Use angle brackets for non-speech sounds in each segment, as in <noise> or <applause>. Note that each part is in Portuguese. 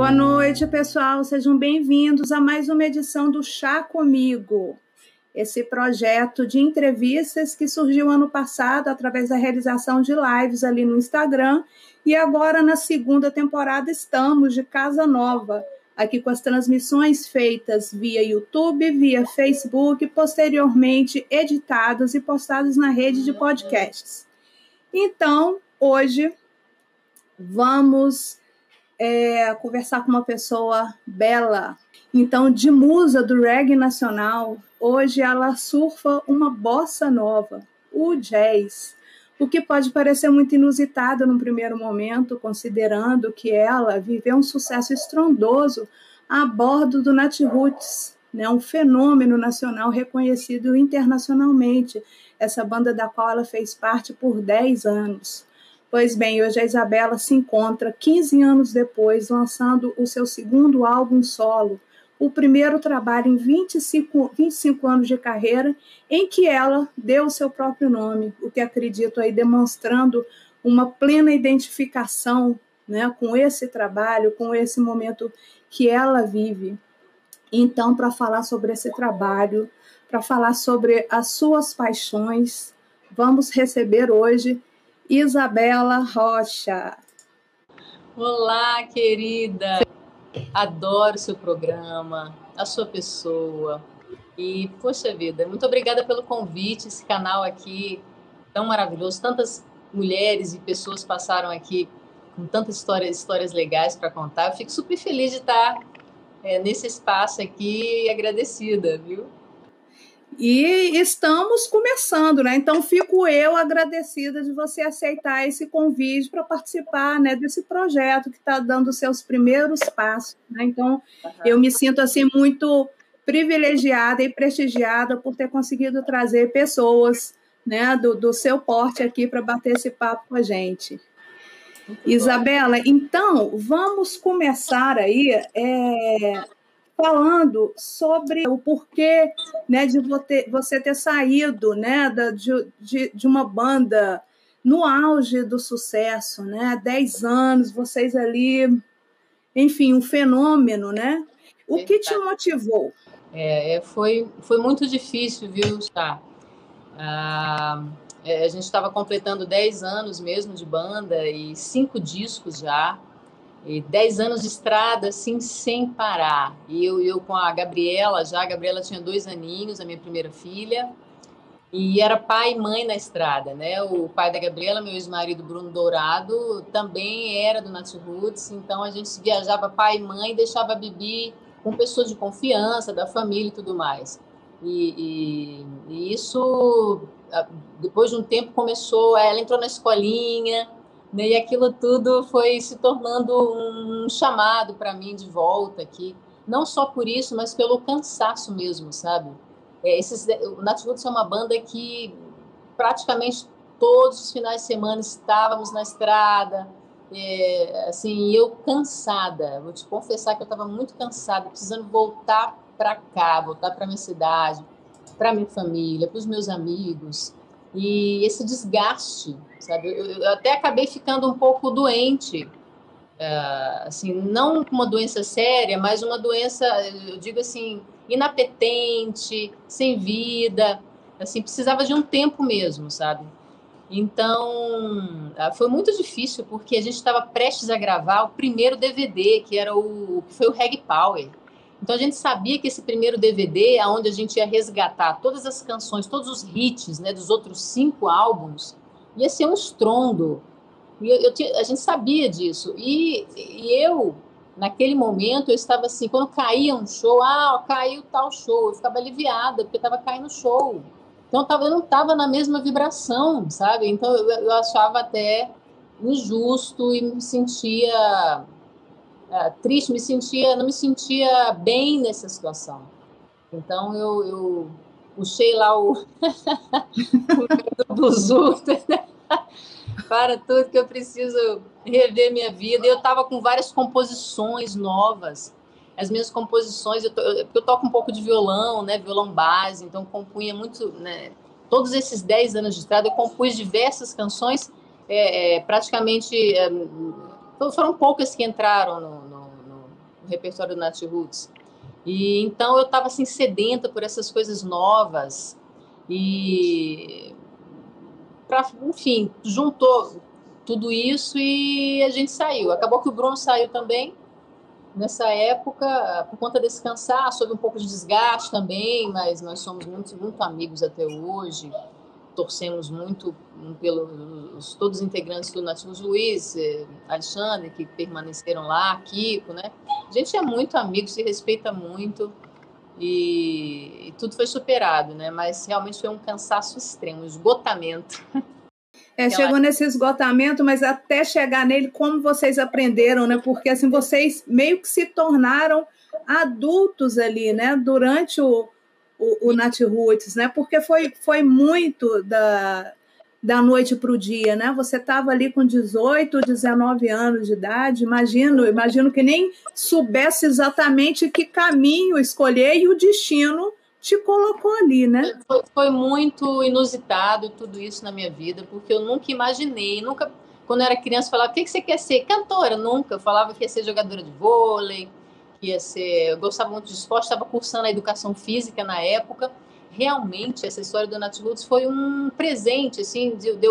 Boa noite, pessoal. Sejam bem-vindos a mais uma edição do Chá Comigo. Esse projeto de entrevistas que surgiu ano passado através da realização de lives ali no Instagram e agora na segunda temporada estamos de casa nova, aqui com as transmissões feitas via YouTube, via Facebook, posteriormente editadas e postadas na rede de podcasts. Então, hoje vamos é, conversar com uma pessoa bela. Então, de musa do reggae nacional, hoje ela surfa uma bossa nova, o jazz. O que pode parecer muito inusitado num primeiro momento, considerando que ela viveu um sucesso estrondoso a bordo do Nat Roots, né, um fenômeno nacional reconhecido internacionalmente, essa banda da qual ela fez parte por 10 anos. Pois bem, hoje a Isabela se encontra 15 anos depois, lançando o seu segundo álbum solo, o primeiro trabalho em 25, 25 anos de carreira, em que ela deu o seu próprio nome, o que acredito aí demonstrando uma plena identificação né, com esse trabalho, com esse momento que ela vive. Então, para falar sobre esse trabalho, para falar sobre as suas paixões, vamos receber hoje Isabela Rocha. Olá, querida. Adoro seu programa, a sua pessoa. E, poxa vida, muito obrigada pelo convite. Esse canal aqui tão maravilhoso. Tantas mulheres e pessoas passaram aqui com tantas histórias, histórias legais para contar. Eu fico super feliz de estar é, nesse espaço aqui e agradecida, viu? E estamos começando, né? Então fico eu agradecida de você aceitar esse convite para participar, né, desse projeto que está dando seus primeiros passos. Né? Então uhum. eu me sinto assim muito privilegiada e prestigiada por ter conseguido trazer pessoas, né, do, do seu porte aqui para bater esse papo com a gente. Muito Isabela, bom. então vamos começar aí é, falando sobre o porquê né, de você ter saído né, de, de, de uma banda no auge do sucesso, né? Dez anos, vocês ali, enfim, um fenômeno, né? O que te motivou? É, é, foi, foi muito difícil, viu, Chá? Ah, é, a gente estava completando 10 anos mesmo de banda e cinco discos já. E dez anos de estrada, assim, sem parar. E eu, eu com a Gabriela, já, a Gabriela tinha dois aninhos, a minha primeira filha, e era pai e mãe na estrada, né? O pai da Gabriela, meu ex-marido Bruno Dourado, também era do Nat Roots, então a gente viajava pai e mãe, deixava a Bibi com pessoas de confiança, da família e tudo mais. E, e, e isso, depois de um tempo, começou, ela entrou na escolinha, né? E aquilo tudo foi se tornando um chamado para mim de volta aqui. Não só por isso, mas pelo cansaço mesmo, sabe? É, esses, o Nat é uma banda que praticamente todos os finais de semana estávamos na estrada, é, assim, eu cansada, vou te confessar que eu estava muito cansada, precisando voltar para cá, voltar para minha cidade, para minha família, para os meus amigos, e esse desgaste, sabe? Eu, eu até acabei ficando um pouco doente, uh, assim, não uma doença séria, mas uma doença, eu digo assim, inapetente, sem vida, assim, precisava de um tempo mesmo, sabe? Então, uh, foi muito difícil porque a gente estava prestes a gravar o primeiro DVD, que era o que foi o Reg Power. Então a gente sabia que esse primeiro DVD, aonde a gente ia resgatar todas as canções, todos os hits, né, dos outros cinco álbuns, ia ser um estrondo. Eu, eu, a gente sabia disso. E, e, eu, naquele momento, eu estava assim, quando caía um show, ah, caiu tal show, eu ficava aliviada, porque estava caindo show. Então eu, tava, eu não estava na mesma vibração, sabe? Então eu, eu achava até injusto e me sentia uh, triste, me sentia, não me sentia bem nessa situação. Então eu, eu puxei lá o, <laughs> o <laughs> né? para tudo que eu preciso rever minha vida. Eu estava com várias composições novas. As minhas composições, eu, to, eu, eu, toco um pouco de violão, né, violão base, então compunha muito, né, todos esses 10 anos de estrada, eu compus diversas canções, é, é, praticamente, é, foram poucas que entraram no, no, no repertório do Nat Roots. E então eu estava assim sedenta por essas coisas novas e pra, enfim, juntou tudo isso e a gente saiu. Acabou que o Bruno saiu também nessa época por conta desse cansaço, houve um pouco de desgaste também, mas nós somos muito, muito amigos até hoje. Torcemos muito pelos todos os integrantes do Nativos Luiz, eh, Alexandre, que permaneceram lá, Kiko, né? A gente é muito amigo, se respeita muito e, e tudo foi superado, né? Mas realmente foi um cansaço extremo, um esgotamento. <laughs> É, chegou nesse esgotamento, mas até chegar nele, como vocês aprenderam, né? Porque assim, vocês meio que se tornaram adultos ali, né? Durante o, o, o Nat Roots, né? Porque foi, foi muito da, da noite para o dia, né? Você estava ali com 18, 19 anos de idade, imagino, imagino que nem soubesse exatamente que caminho escolher e o destino te colocou ali, né? Foi, foi, muito inusitado tudo isso na minha vida, porque eu nunca imaginei, nunca, quando eu era criança, falava, o que, que você quer ser? Cantora, nunca. Eu falava que ia ser jogadora de vôlei, que ia ser, eu gostava muito de esporte, estava cursando a educação física na época, realmente essa história do Nat Roots foi um presente, assim, deu, de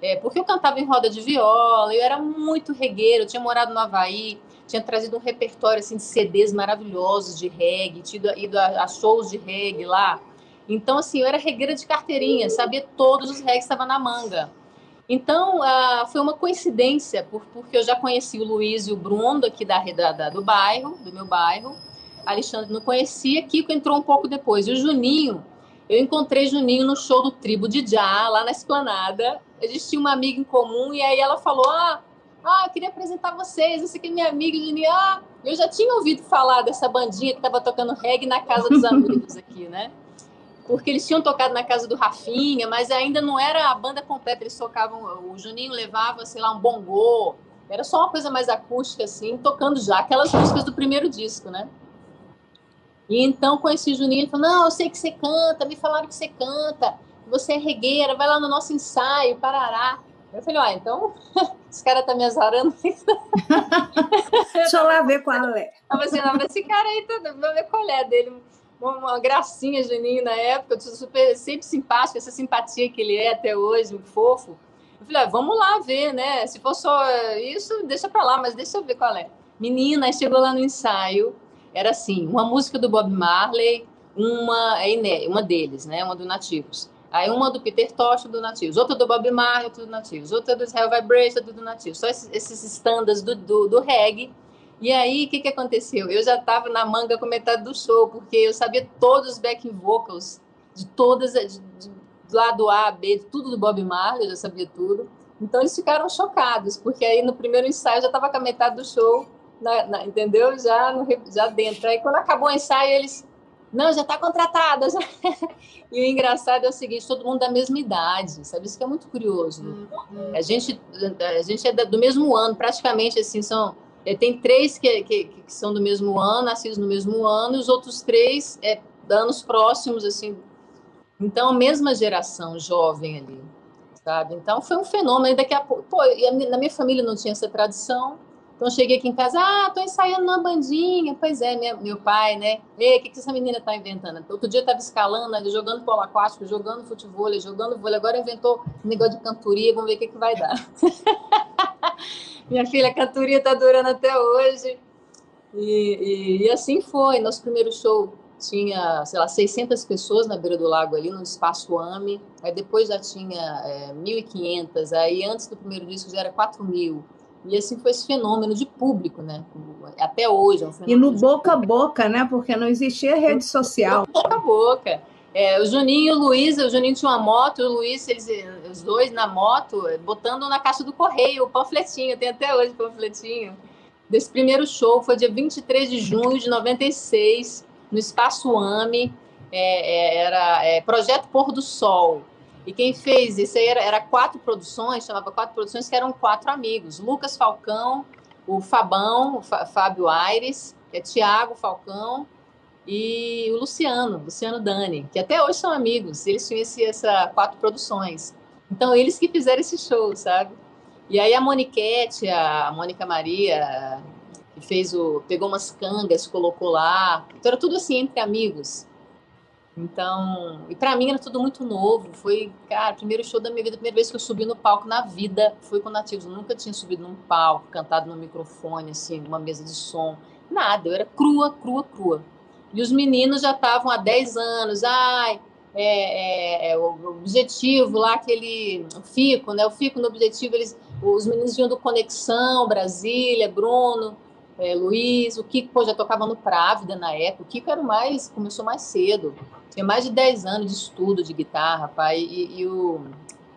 é, porque eu cantava em roda de viola, eu era muito regueiro, eu tinha morado no Havaí, tinha trazido um repertório assim de CDs maravilhosos de reggae, tido ido a, a shows de reggae lá. Então, assim, eu era regueira de carteirinha, sabia todos os reggae que estavam na manga. Então, uh, foi uma coincidência, por, porque eu já conheci o Luiz e o Bruno aqui da, da, do bairro, do meu bairro. Alexandre não conhecia, Kiko entrou um pouco depois. E o Juninho, eu encontrei Juninho no show do Tribo de Já, lá na Esplanada. A gente tinha uma amiga em comum e aí ela falou: Ah, ah eu queria apresentar vocês. Esse aqui é minha amiga. Juninho, ah, eu já tinha ouvido falar dessa bandinha que estava tocando reggae na casa dos <laughs> amigos aqui, né? Porque eles tinham tocado na casa do Rafinha, mas ainda não era a banda completa. Eles tocavam, o Juninho levava, sei lá, um bongô. Era só uma coisa mais acústica, assim, tocando já aquelas músicas do primeiro disco, né? E então conheci o Juninho e falou: Não, eu sei que você canta, me falaram que você canta, você é regueira, vai lá no nosso ensaio, parará. Eu falei: Ó, então, esse cara tá me azarando. Deixa eu lá ver qual é. Eu falei assim: esse cara aí, tá, vou ver qual é dele. Uma, gracinha, Juninho, na época, super, sempre simpático, essa simpatia que ele é até hoje, um fofo. Eu falei: ah, Vamos lá ver, né? Se for só isso, deixa pra lá, mas deixa eu ver qual é. Menina, chegou lá no ensaio era assim, uma música do Bob Marley, uma é uma deles, né, uma do Nativos. Aí uma do Peter Tosh, do Nativos, outra do Bob Marley, outra do Nativos, outra do Israel Vibration, do Nativos. Só esses, esses standards do, do, do reggae. E aí, o que, que aconteceu? Eu já estava na manga com metade do show, porque eu sabia todos os backing vocals de todas, de, de, do lado A, B, tudo do Bob Marley, eu já sabia tudo. Então eles ficaram chocados, porque aí no primeiro ensaio eu já estava com a metade do show na, na, entendeu? Já, no, já dentro. Aí quando acabou o ensaio, eles. Não, já está contratada. Já... <laughs> e o engraçado é o seguinte: todo mundo da mesma idade, sabe? Isso que é muito curioso. Uhum. A, gente, a gente é do mesmo ano, praticamente assim, são. É, tem três que, que, que, são do mesmo ano, nascidos no mesmo ano, e os outros três é anos próximos, assim. Então, mesma geração jovem ali, sabe? Então, foi um fenômeno. E daqui a pouco. Pô, na minha família não tinha essa tradição então, cheguei aqui em casa, ah, tô ensaiando uma bandinha. Pois é, minha, meu pai, né? Ei, o que, que essa menina tá inventando? Outro dia tava escalando, jogando polo aquático, jogando futebol, jogando vôlei. Agora inventou um negócio de cantoria, vamos ver o que, que vai dar. <laughs> minha filha, a cantoria tá durando até hoje. E, e, e, assim foi. Nosso primeiro show tinha, sei lá, 600 pessoas na beira do lago ali, no espaço AME. Aí depois já tinha é, 1.500. Aí antes do primeiro disco já era 4 mil. E assim foi esse fenômeno de público, né? Até hoje. É um e no boca a boca, né? Porque não existia rede social. Boca a boca. É, o Juninho e o Luiz, o Juninho tinha uma moto, o Luiz, eles, os dois na moto, botando na caixa do correio o panfletinho, tem até hoje o panfletinho. Desse primeiro show foi dia 23 de junho de 96, no Espaço AME, é, é, era é, Projeto Pôr do Sol. E quem fez isso aí era, era, quatro produções, chamava quatro produções, que eram quatro amigos: Lucas Falcão, o Fabão, o Fábio Aires, é Tiago Falcão, e o Luciano, Luciano Dani, que até hoje são amigos. Eles tinham essa quatro produções. Então, eles que fizeram esse show, sabe? E aí a Moniquete, a Mônica Maria, que fez o. pegou umas cangas, colocou lá. Então era tudo assim entre amigos. Então, e para mim era tudo muito novo. Foi, cara, primeiro show da minha vida, primeira vez que eu subi no palco na vida foi com nativos. Eu nunca tinha subido num palco, cantado no microfone, assim, numa mesa de som. Nada, eu era crua, crua, crua. E os meninos já estavam há 10 anos, ai, é, é, é, o objetivo lá, aquele o FICO, né? O FICO no objetivo, eles, os meninos vinham do Conexão, Brasília, Bruno, é, Luiz, o Kiko pô, já tocava no Právida na época, o Kiko era mais, começou mais cedo, tinha mais de 10 anos de estudo de guitarra, pai, e, e o,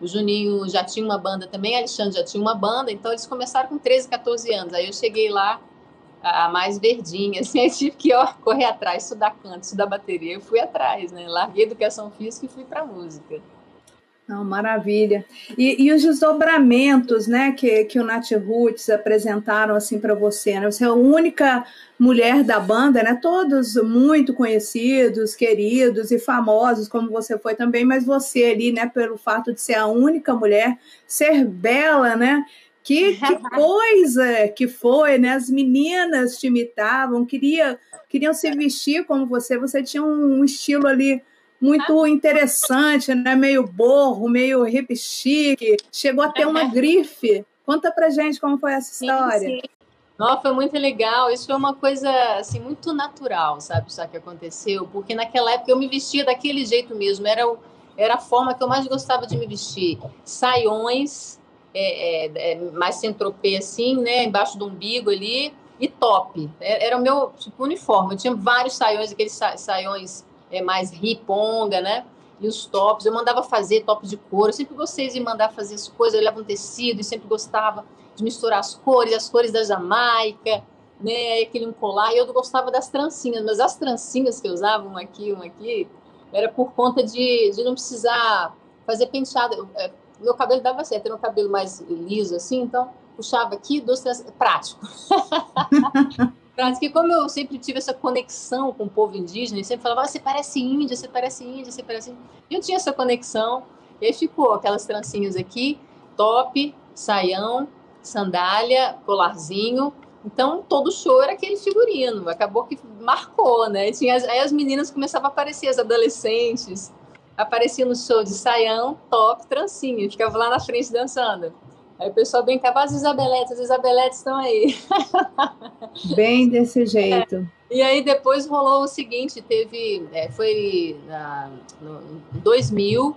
o Juninho já tinha uma banda também, Alexandre já tinha uma banda, então eles começaram com 13, 14 anos, aí eu cheguei lá, a mais verdinha, <laughs> assim, eu tive que ó, correr atrás, estudar canto, estudar bateria, eu fui atrás, né? Larguei educação física e fui para música. Não, maravilha. E, e, os desdobramentos, né, que, que o Nat Roots apresentaram assim para você, né? Você é a única mulher da banda, né? Todos muito conhecidos, queridos e famosos, como você foi também, mas você ali, né, pelo fato de ser a única mulher, ser bela, né? Que, que <laughs> coisa que foi, né? As meninas te imitavam, queria, queriam se vestir como você. Você tinha um estilo ali muito interessante, né? Meio borro, meio hip chique. Chegou a ter uma grife. Conta pra gente como foi essa história. Sim, sim. Foi muito legal. Isso foi uma coisa assim muito natural, sabe, isso que aconteceu, porque naquela época eu me vestia daquele jeito mesmo. Era o, era a forma que eu mais gostava de me vestir. Saiões, é, é, é, mais centropê assim, né, embaixo do umbigo ali, e top. É, era o meu tipo uniforme. Eu tinha vários saiões, aqueles sa saiões é, mais riponga, né? E os tops. Eu mandava fazer top de couro. Eu sempre gostei de mandar fazer as coisas. Eu levava um tecido e sempre gostava de misturar as cores, as cores da Jamaica, né? Aquele um colar. E eu gostava das trancinhas, mas as trancinhas que eu usava, uma aqui, uma aqui, era por conta de, de não precisar fazer penteado. É, meu cabelo dava certo, era um cabelo mais liso assim, então puxava aqui, duas, três, prático. <laughs> prático. E como eu sempre tive essa conexão com o povo indígena, e sempre falava, ah, você parece índia, você parece índia, você parece índia. Eu tinha essa conexão, e aí ficou aquelas trancinhas aqui, top, saião, sandália, colarzinho. Então, todo show era aquele figurino. Acabou que marcou, né? Tinha, aí as meninas começavam a aparecer, as adolescentes, aparecia no show de saião, top, trancinha, ficava lá na frente dançando. Aí o pessoal brincava, as Isabeletes, as Isabeletes estão aí. <laughs> Bem desse jeito. É. E aí depois rolou o seguinte, teve, é, foi ah, no 2000,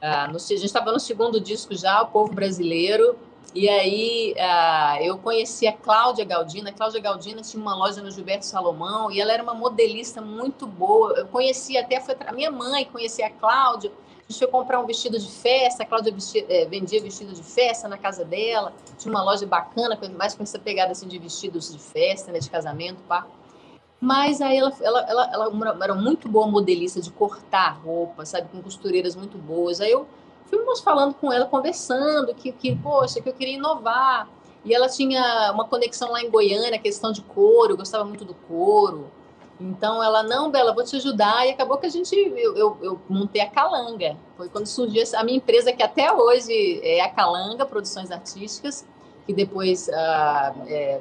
ah, no, a gente estava no segundo disco já, O Povo Brasileiro, e aí uh, eu conheci a Cláudia Galdina. A Cláudia Galdina tinha uma loja no Gilberto Salomão e ela era uma modelista muito boa. Eu conheci até, foi a minha mãe conhecia a Cláudia. A gente foi comprar um vestido de festa. A Cláudia é, vendia vestido de festa na casa dela. Tinha uma loja bacana, mais com essa pegada assim, de vestidos de festa, né, de casamento, pá. Mas aí ela, ela, ela, ela era muito boa modelista de cortar roupa, sabe, com costureiras muito boas. Aí eu fomos falando com ela, conversando, que, que, poxa, que eu queria inovar. E ela tinha uma conexão lá em Goiânia, questão de couro, gostava muito do couro. Então ela, não, Bela, vou te ajudar. E acabou que a gente, eu, eu, eu, montei a Calanga. Foi quando surgiu a minha empresa, que até hoje é a Calanga Produções Artísticas, que depois ah, é,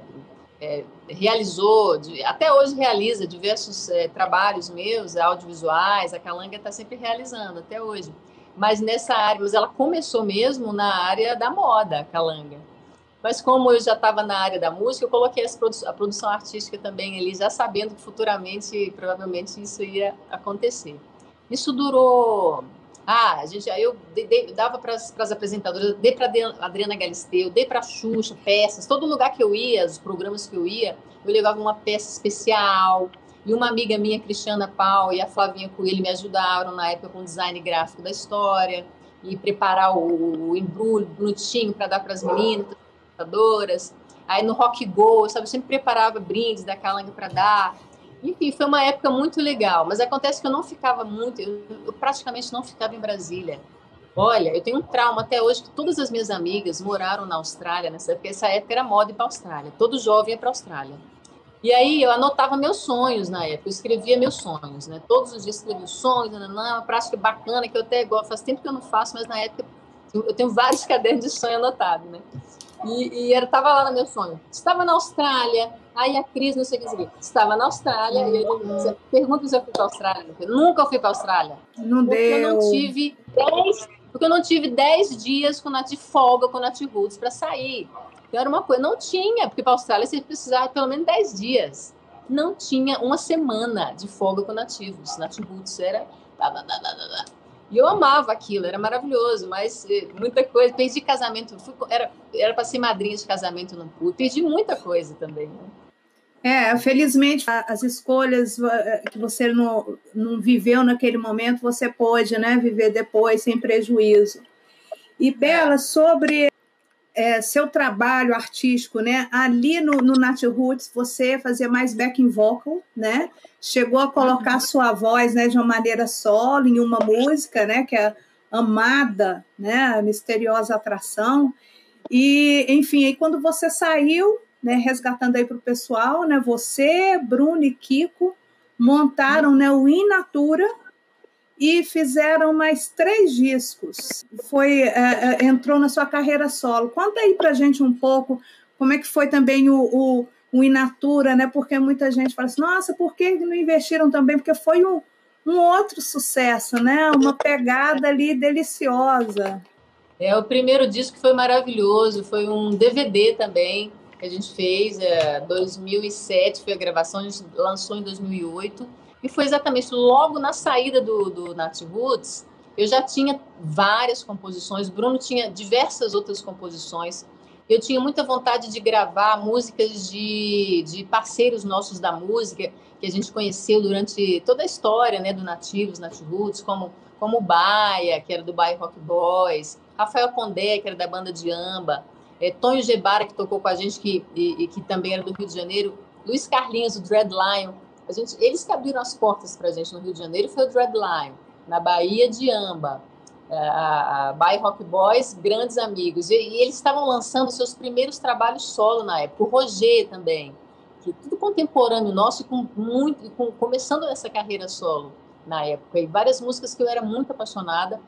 é, realizou, até hoje realiza diversos é, trabalhos meus, audiovisuais. A Calanga está sempre realizando, até hoje mas nessa área, mas ela começou mesmo na área da moda, Calanga. Mas como eu já estava na área da música, eu coloquei produ a produção artística também ali, já sabendo que futuramente, provavelmente, isso ia acontecer. Isso durou. Ah, a gente, eu dei, dei, dava para as apresentadoras, dei para Adriana Galisteu, dei para Xuxa, peças. Todo lugar que eu ia, os programas que eu ia, eu levava uma peça especial, E uma amiga minha, Cristiana Pau, e a Flavinha Coelho me ajudaram na época com o design gráfico da história e preparar o, o embrulho bonitinho para dar para as meninas, as Aí no Rock Go, sabe, eu sempre preparava brindes da Calanga para dar. Enfim, foi uma época muito legal, mas acontece que eu não ficava muito, eu, eu praticamente não ficava em Brasília. Olha, eu tenho um trauma até hoje que todas as minhas amigas moraram na Austrália nessa época, essa época era moda ir para a Austrália, todo jovem ia para a Austrália. E aí eu anotava meus sonhos na época, eu escrevia meus sonhos, né? Todos os dias escrevia os sonhos, uma prática bacana que eu até gosto, faz tempo que eu não faço, mas na época eu tenho vários <laughs> cadernos de sonho anotados, né? E, e eu estava lá no meu sonho. Estava na Austrália, aí a Cris, não sei o que dizer, estava na Austrália, e ele pergunta se eu fui para a Austrália. Eu nunca fui para a Austrália. Não porque deu. eu não tive 10 porque eu não tive 10 dias com a de folga com a Nat Roots para sair. Então era uma coisa, não tinha, porque para a Austrália você precisava pelo menos 10 dias. Não tinha uma semana de folga com nativos. Nat Roots era. E eu amava aquilo, era maravilhoso, mas eh, muita coisa. Perdi casamento, fui, era para ser madrinha de casamento, não pude. Perdi muita coisa também. Né? É, felizmente as escolhas eh, que você não, não viveu naquele momento, você pôde né, viver depois sem prejuízo. E Bela, sobre é, seu trabalho artístico, né? Ali no, no Nat Roots você fazia mais backing vocal, né? Chegou a colocar uhum. sua voz, né, de uma maneira solo em uma música, né, que é Amada, né, a misteriosa atração. E, enfim, aí quando você saiu, né, resgatando aí para o pessoal, né, você, Bruno e Kiko montaram né, o Inatura e fizeram mais três discos. Foi é, é, entrou na sua carreira solo. Conta aí para gente um pouco como é que foi também o, o, o Inatura, né? Porque muita gente fala assim, nossa, por que não investiram também? Porque foi um, um outro sucesso, né? Uma pegada ali deliciosa. É, o primeiro disco foi maravilhoso, foi um DVD também que a gente fez, é, 2007 foi a gravação, a gente lançou em 2008, e foi exatamente logo na saída do, do Nat Roots, eu já tinha várias composições, Bruno tinha diversas outras composições, eu tinha muita vontade de gravar músicas de, de parceiros nossos da música, que a gente conheceu durante toda a história né, do Nativos, Nat Roots, como, como Baia, que era do Baia Rock Boys, Rafael Pondé, que era da banda de Amba, é, Tonho Gebara, que tocou com a gente, que, e, e, que também era do Rio de Janeiro, Luiz Carlinhos, o Dread Lion, a gente, eles que abriram as portas para a gente no Rio de Janeiro foi o Dread Lion, na Bahia de Amba, é, a, a Bahia Rock Boys, grandes amigos, e, e eles estavam lançando seus primeiros trabalhos solo na época, o Roger também, que tudo contemporâneo nosso, com muito, com, começando essa carreira solo na época, e várias músicas que eu era muito apaixonada,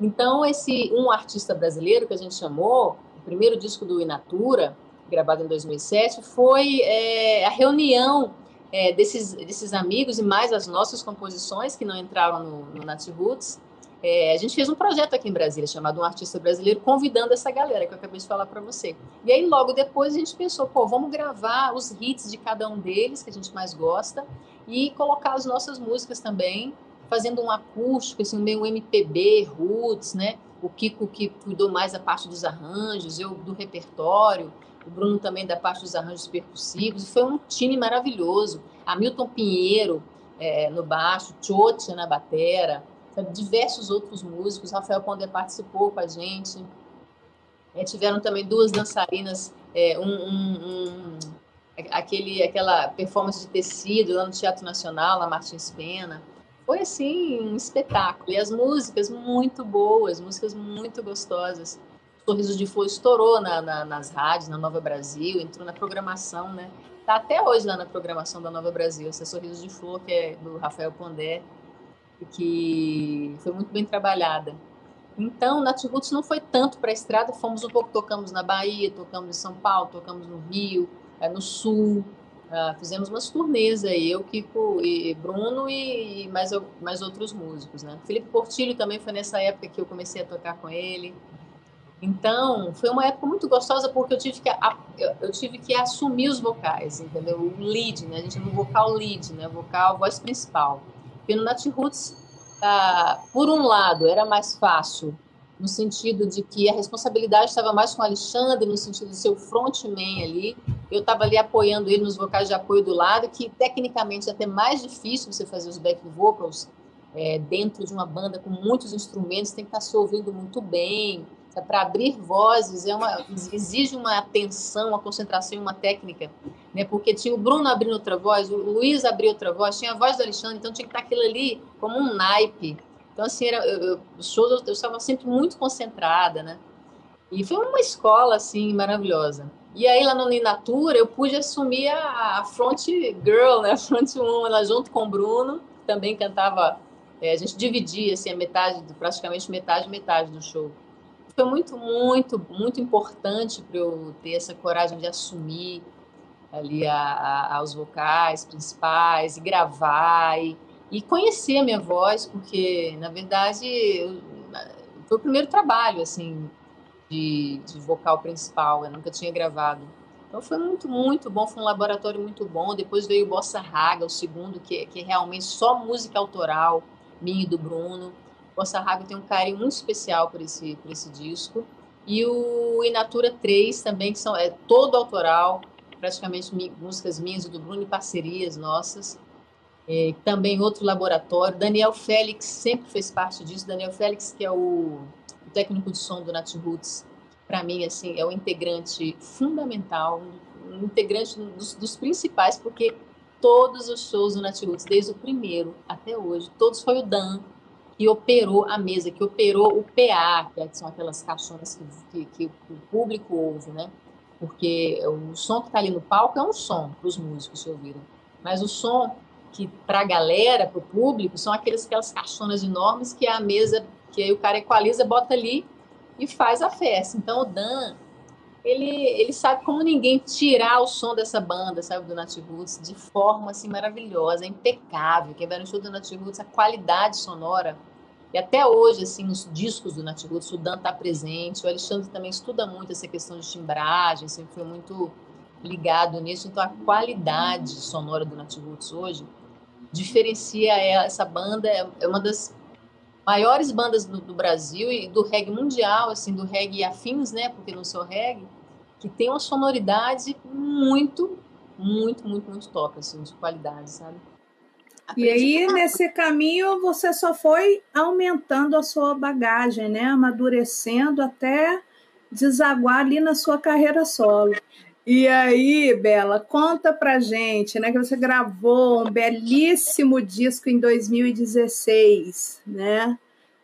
então, esse um artista brasileiro que a gente chamou, primeiro disco do Inatura, gravado em 2007, foi é, a reunião é, desses, desses amigos e mais as nossas composições que não entraram no, no Roots. É, a gente fez um projeto aqui em Brasília chamado Um Artista Brasileiro, convidando essa galera que eu acabei de falar para você. E aí, logo depois, a gente pensou, pô, vamos gravar os hits de cada um deles, que a gente mais gosta, e colocar as nossas músicas também, fazendo um acústico, assim, meio MPB, roots, né? o Kiko que cuidou mais da parte dos arranjos, eu do repertório, o Bruno também da parte dos arranjos percussivos, foi um time maravilhoso. Hamilton Pinheiro é, no baixo, Tchotcha na batera, diversos outros músicos, Rafael Pondé participou com a gente. É, tiveram também duas dançarinas, é, um, um, um, aquele, aquela performance de tecido lá no Teatro Nacional, na Martins Pena foi assim um espetáculo. E as músicas muito boas, músicas muito gostosas. Sorriso de Flor estourou na, na, nas rádios, na Nova Brasil, entrou na programação, né? Tá até hoje lá na programação da Nova Brasil, essa Sorriso de Flor, que é do Rafael Pondé, que foi muito bem trabalhada. Então, Nath Roots não foi tanto para a estrada, fomos um pouco, tocamos na Bahia, tocamos em São Paulo, tocamos no Rio, é, no Sul, Uh, fizemos umas turnês aí, eu, Kiko e Bruno e mais, mais outros músicos, né? Felipe Portilho também foi nessa época que eu comecei a tocar com ele. Então, foi uma época muito gostosa porque eu tive que, eu tive que assumir os vocais, entendeu? O lead, né? A gente no vocal lead, né? Vocal, voz principal. Porque no Nat Roots, uh, por um lado, era mais fácil no sentido de que a responsabilidade estava mais com o Alexandre, no sentido de ser o frontman ali, eu estava ali apoiando ele nos vocais de apoio do lado, que tecnicamente é até mais difícil você fazer os back vocals é, dentro de uma banda com muitos instrumentos, tem que estar tá se ouvindo muito bem. Para abrir vozes é uma, exige uma atenção, uma concentração e uma técnica, né? Porque tinha o Bruno abrindo outra voz, o Luiz abriu outra voz, tinha a voz do Alexandre, então tinha que estar aquilo ali como um naipe. Então, assim, era, eu, shows eu, estava sempre muito concentrada, né? E foi uma escola, assim, maravilhosa. E aí, lá no Inatura, eu pude assumir a, a front girl, né? <laughs> A front woman, junto com o Bruno, que também cantava. É, a gente dividia, assim, a metade, praticamente metade, metade do show. Foi muito, muito, muito importante para eu ter essa coragem de assumir ali a, a, aos vocais principais e gravar e, e conhecer a minha voz, porque, na verdade, eu, foi o primeiro trabalho, assim, de, de vocal principal, eu nunca tinha gravado. Então foi muito, muito bom, foi um laboratório muito bom. Depois veio Bossa Raga, o segundo, que, que é realmente só música autoral, minha e do Bruno. Bossa Raga tem um carinho muito especial por esse, por esse disco. E o Inatura 3 também, que são, é todo autoral, praticamente músicas minhas e do Bruno e parcerias nossas. É, também outro laboratório. Daniel Félix sempre fez parte disso. Daniel Félix, que é o o técnico de som do Nat Roots, para mim, assim, é o integrante fundamental, um integrante dos, dos, principais, porque todos os shows do Nat Roots, desde o primeiro até hoje, todos foi o Dan que operou a mesa, que operou o PA, que são aquelas caixonas que, que, que o público ouve, né? Porque o som que está ali no palco é um som para os músicos se ouvirem, mas o som que para a galera, para o público, são aquelas caixonas enormes que é a mesa que aí o cara equaliza, bota ali e faz a festa. Então o Dan, ele, ele sabe como ninguém tirar o som dessa banda, sabe, do Nat Roots, de forma assim maravilhosa, impecável. Quem vai no show do Nat Roots, a qualidade sonora, e até hoje, assim, nos discos do Nat Roots, o Dan está presente, o Alexandre também estuda muito essa questão de timbragem, sempre foi muito ligado nisso, então a qualidade sonora do Nat Roots hoje diferencia essa banda, é uma das maiores bandas do, do, Brasil e do reggae mundial, assim, do reggae afins, né, porque não sou reggae, que tem uma sonoridade muito, muito, muito, muito top, assim, de qualidade, sabe? E aí, nesse caminho, você só foi aumentando a sua bagagem, né? Amadurecendo até desaguar ali na sua carreira solo. E aí, Bela, conta pra gente, né, que você gravou um belíssimo disco em 2016, né?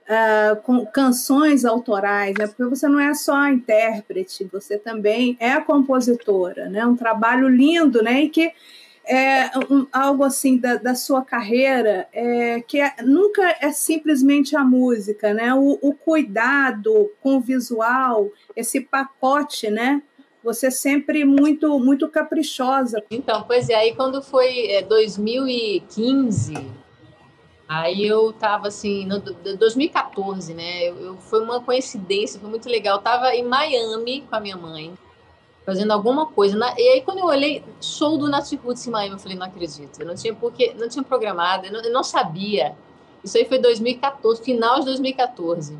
Uh, com canções autorais, né? Porque você não é só intérprete, você também é compositora, né? Um trabalho lindo, né? E que é um, algo assim da, da sua carreira é, que é, nunca é simplesmente a música, né? O, o cuidado com o visual, esse pacote, né? você sempre muito muito caprichosa. Então, pois é, aí quando foi é, 2015, aí eu tava assim, no 2014, né? Eu, eu, foi uma coincidência, foi muito legal. Eu tava em Miami com a minha mãe, fazendo alguma coisa. Na, e aí quando eu olhei show do Nat Roots em Miami, eu falei, não acredito. Eu não tinha porque não tinha programado, eu não, eu não sabia. Isso aí foi 2014, final de 2014.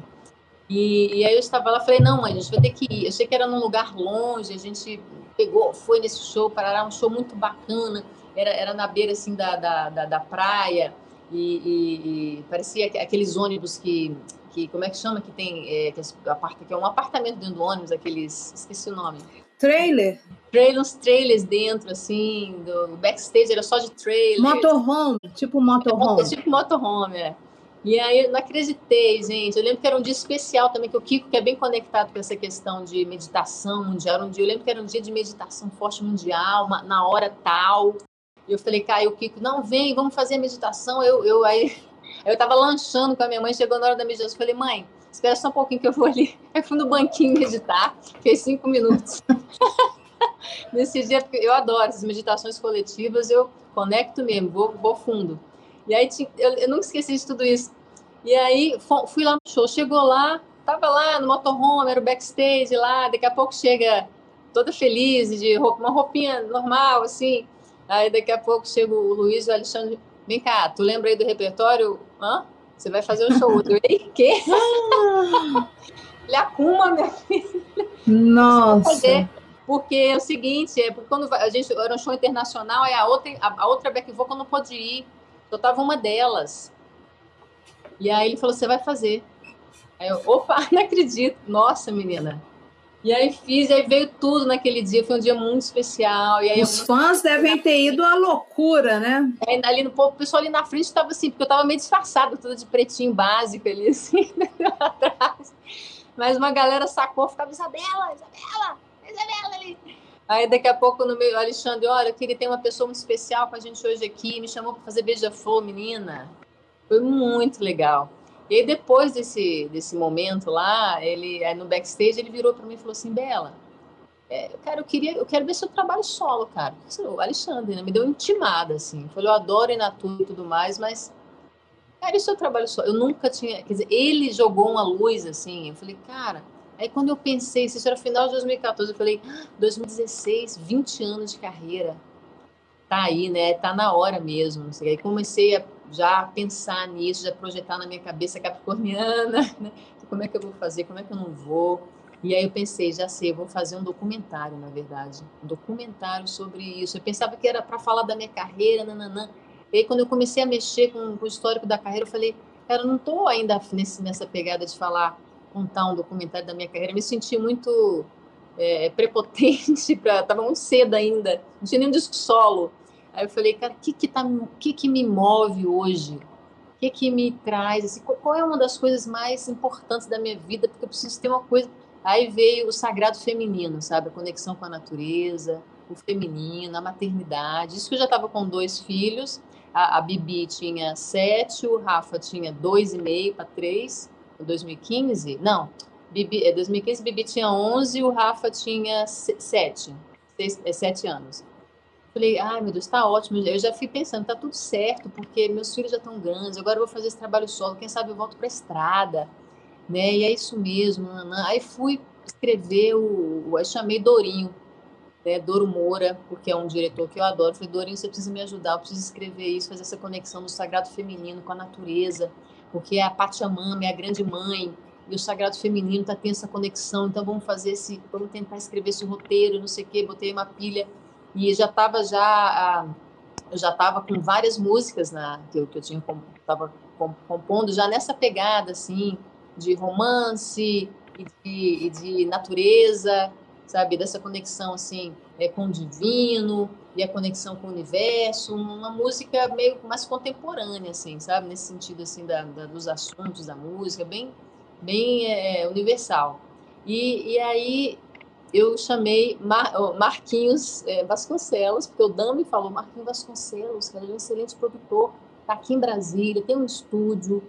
E, e, aí eu estava lá, falei, não, mãe, a gente vai ter que ir. Eu sei que era num lugar longe, a gente pegou, foi nesse show, Parará, um show muito bacana, era, era na beira, assim, da, da, da, da praia, e, e, e, parecia aqueles ônibus que, que, como é que chama, que tem, é, que, é, que é um apartamento dentro do ônibus, aqueles, esqueci o nome. Trailer? Trailer, uns trailers dentro, assim, do backstage era só de trailer. Motorhome, tipo motorhome. É, tipo motorhome, é. E aí eu não acreditei, gente. Eu lembro que era um dia especial também, que o Kiko, que é bem conectado com essa questão de meditação mundial, um dia, eu lembro que era um dia de meditação forte mundial, uma, na hora tal. E eu falei, Caio, o Kiko, não, vem, vamos fazer a meditação. Eu, eu aí <laughs> eu tava lanchando com a minha mãe, chegou na hora da meditação, eu falei, mãe, espera só um pouquinho que eu vou ali. Eu <laughs> fui no banquinho meditar, fez cinco minutos. <laughs> Nesse dia, eu adoro essas meditações coletivas, eu conecto mesmo, vou, vou fundo. E aí eu, eu nunca esqueci de tudo isso. E aí fui lá no show, chegou lá, tava lá no motorhome, era o backstage lá, daqui a pouco chega toda feliz, de roupa, uma roupinha normal, assim. Aí daqui a pouco chega o Luiz e o Alexandre, vem cá, tu lembra aí do repertório? Hã? Você vai fazer o show. Eu, ei, quê? Ele acuma, minha filha. Nossa. Porque é o seguinte, é porque quando a gente era um show internacional, é a outra, a, a outra back vocal não pode ir. Eu tava uma delas. E aí ele falou: "Você vai fazer". Aí eu, opa, <laughs> não acredito. Nossa, menina. E aí fiz, e aí veio tudo naquele dia, foi um dia muito especial. E aí Os fãs devem ter ido à loucura, né? Aí, ali no o pessoal ali na frente estava assim, porque eu estava meio disfarçada, toda de pretinho básico ali, <laughs> assim, atrás. Mas uma galera sacou, ficava, Isabela, Isabela, Isabela ali. Aí daqui a pouco no meio, Alexandre, olha, eu queria ter uma pessoa muito especial com a gente hoje aqui, me chamou para fazer beija-flor, menina. Foi muito legal. E aí, depois desse, desse momento lá, ele no backstage, ele virou para mim e falou assim: Bela, é, cara, eu queria, eu quero ver seu trabalho solo, cara. O Alexandre, né, me deu intimada, assim. Falou, eu adoro Inatur e tudo mais, mas, cara, e seu trabalho solo? Eu nunca tinha, quer dizer, ele jogou uma luz, assim. Eu falei, cara, aí quando eu pensei, isso era final de 2014, eu falei, 2016, 20 anos de carreira. Tá aí, né? Tá na hora mesmo. Aí comecei a já pensar nisso, já projetar na minha cabeça capricorniana, <laughs> né? como é que eu vou fazer, como é que eu não vou. E aí eu pensei, já sei, eu vou fazer um documentário, na verdade, um documentário sobre isso. Eu pensava que era para falar da minha carreira, nananã. E aí quando eu comecei a mexer com, com o histórico da carreira, eu falei, cara, eu não estou ainda nesse, nessa pegada de falar, contar um documentário da minha carreira. Eu me senti muito é, prepotente, <laughs> pra, tava muito cedo ainda, não tinha nenhum disco solo. Aí eu falei, cara, o que que, tá, que que me move hoje? O que que me traz? Assim, qual é uma das coisas mais importantes da minha vida? Porque eu preciso ter uma coisa... Aí veio o sagrado feminino, sabe? A conexão com a natureza, o feminino, a maternidade. Isso que eu já estava com dois filhos. A, a, Bibi tinha sete, o Rafa tinha dois e meio para três, em 2015. Não, Bibi, é 2015, Bibi tinha onze, o Rafa tinha sete, seis, é, sete anos. Falei, ai meu Deus, tá ótimo. Eu já fui pensando, tá tudo certo, porque meus filhos já estão grandes, agora eu vou fazer esse trabalho solo, quem sabe eu volto para a estrada, né? E é isso mesmo. Aí fui escrever o. Aí chamei Dorinho, né? Doro Moura, porque é um diretor que eu adoro. Falei, Dorinho, você precisa me ajudar, eu preciso escrever isso, fazer essa conexão do sagrado feminino com a natureza, porque a Pachamama é a grande mãe, e o sagrado feminino tá tendo essa conexão, então vamos fazer esse, vamos tentar escrever esse roteiro, não sei o quê, botei uma pilha e já estava já eu já estava com várias músicas na que eu, que eu tinha estava compondo já nessa pegada assim de romance e de, e de natureza sabe? Dessa conexão assim é, com o divino e a conexão com o universo uma música meio mais contemporânea assim sabe? Nesse sentido assim da, da dos assuntos da música bem bem é, universal. E, e aí eu chamei Mar, Marquinhos é, Vasconcelos, porque o Dan me falou, Marquinhos Vasconcelos, ele é um excelente produtor, está aqui em Brasília, tem um estúdio,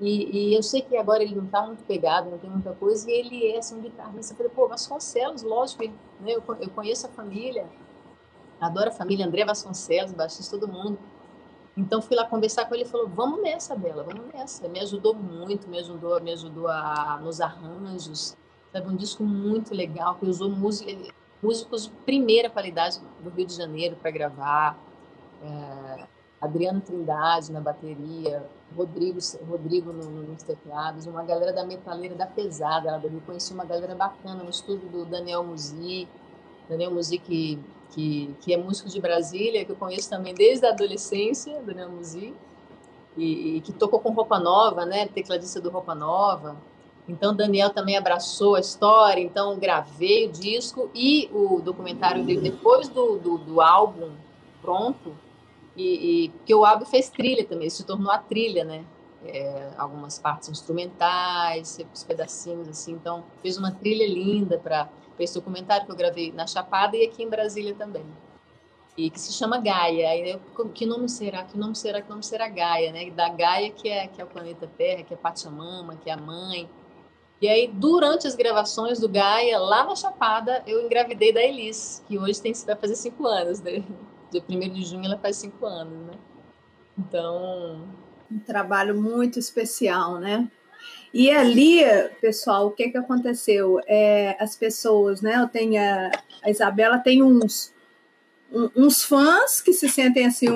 e, e eu sei que agora ele não está muito pegado, não tem muita coisa, e ele é assim, um guitarrista. Eu falei, pô, Vasconcelos, lógico, né, eu, eu conheço a família, adoro a família, André Vasconcelos, baixista, todo mundo. Então fui lá conversar com ele e falou: "Vamos nessa, Bela, vamos nessa". Me ajudou muito, me ajudou, me ajudou a, nos arranjos, Sabe, um disco muito legal, que usou músicos de primeira qualidade do Rio de Janeiro para gravar. É, Adriano Trindade na bateria, Rodrigo, Rodrigo no, nos teclados, uma galera da metaleira da pesada. Eu conheci uma galera bacana no estúdio do Daniel Musi, Daniel Musi que, que, que é músico de Brasília, que eu conheço também desde a adolescência, Daniel Musi, e, e que tocou com Roupa Nova, né, tecladista do Roupa Nova. Então, Daniel também abraçou a história, então gravei o disco e o documentário dele depois do, do, do álbum pronto, e, e que o álbum fez trilha também, se tornou a trilha, né? É, algumas partes instrumentais, os pedacinhos assim, então fez uma trilha linda para esse documentário que eu gravei na Chapada e aqui em Brasília também. E que se chama Gaia. Eu, que nome será? Que nome será? Que nome será Gaia, né? Da Gaia que é que é o planeta Terra, que é Pachamama, que é a mãe, e aí, durante as gravações do Gaia, lá na Chapada, eu engravidei da Elis, que hoje tem, vai fazer cinco anos. Né? Dia 1 de junho ela faz cinco anos, né? Então. Um trabalho muito especial, né? E ali, pessoal, o que que aconteceu? É, as pessoas, né? Eu tenho a, a Isabela tem uns um, uns fãs que se sentem assim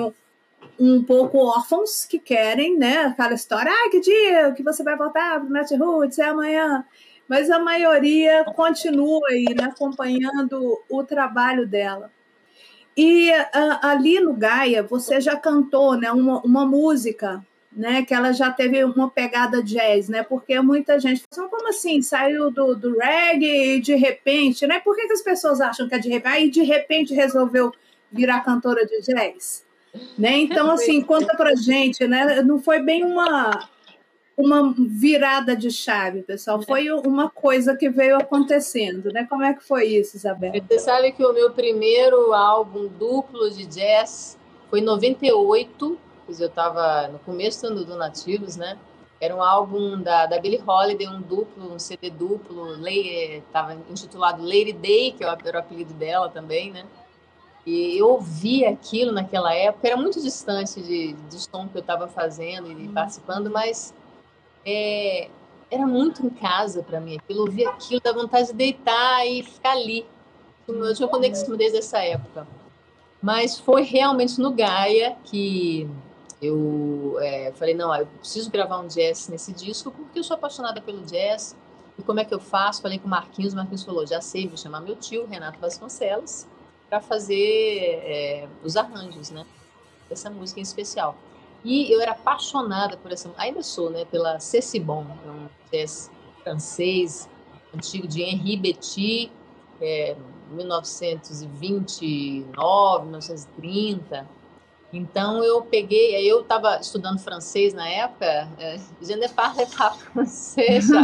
um pouco órfãos que querem, né? Aquela história, ah, que dia que você vai voltar para o Roots, é amanhã. mas a maioria continua aí, né, acompanhando o trabalho dela. E uh, ali no Gaia, você já cantou né, uma, uma música né, que ela já teve uma pegada jazz, né? Porque muita gente fala, como assim? Saiu do, do reggae e de repente, né? Por que, que as pessoas acham que é de repente? Aí de repente resolveu virar cantora de jazz? Né? Então, assim, conta pra gente, né? Não foi bem uma, uma virada de chave, pessoal. Foi uma coisa que veio acontecendo, né? Como é que foi isso, Isabel? Você sabe que o meu primeiro álbum duplo de jazz foi em 98, pois eu estava no começo do Nativos, né? Era um álbum da, da Billie Holiday, um duplo, um CD duplo, estava intitulado Lady Day, que é era o apelido dela também, né? E eu ouvi aquilo naquela época, era muito distante de, do som que eu estava fazendo e participando, mas é, era muito em casa para mim. Aquilo, ouvir aquilo, dá vontade de deitar e ficar ali. Eu tinha conexão desde essa época. Mas foi realmente no Gaia que eu é, falei, não, eu preciso gravar um jazz nesse disco porque eu sou apaixonada pelo jazz. E como é que eu faço? Falei com o Marquinhos, o Marquinhos falou, já sei, vou chamar meu tio, Renato Vasconcelos, para fazer é, os arranjos, né? Dessa música em especial. E eu era apaixonada por essa, ainda sou, né, pela Cecibon, um jazz francês antigo de Henri Betty, é, 1929, 1930. Então eu peguei, aí eu estava estudando francês na época, é, je ne parle pas français. <laughs>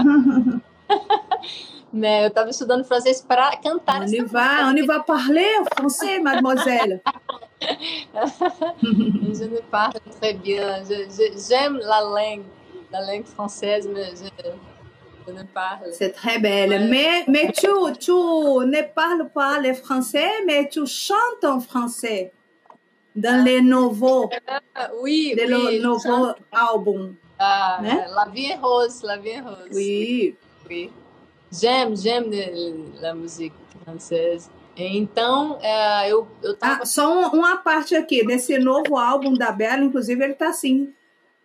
né, eu estava estudando francês para cantar. On y va, on y va parler français, mademoiselle. <laughs> je ne parle très bien. J'aime la langue, la langue française, mais je, je ne parle. C'est très belle. Mais, mais tu, tu ne parles pas le français, mais tu chantes en français dans ah. les nouveaux, ah, oui, de oui, le nouveau album. Ah, né? La Vie est Rose, La Vie est Rose. Oui. oui. J'aime, j'aime la musique française. Então, é, eu, eu tava... Ah, só um, uma parte aqui, desse novo álbum da Bela, inclusive, ele tá assim,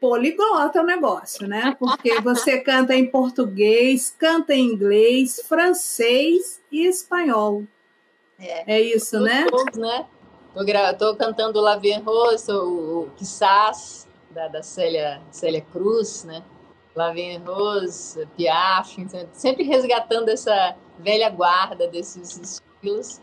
poliglota o negócio, né? Porque você canta em português, canta em inglês, francês e espanhol. É, é isso, né? Todos, né? Tô, gra... Tô cantando La Vie Rose, o, o Quissás, da, da Célia, Célia Cruz, né? La Vie Rose, Piaf, sempre resgatando essa velha guarda desses estilos.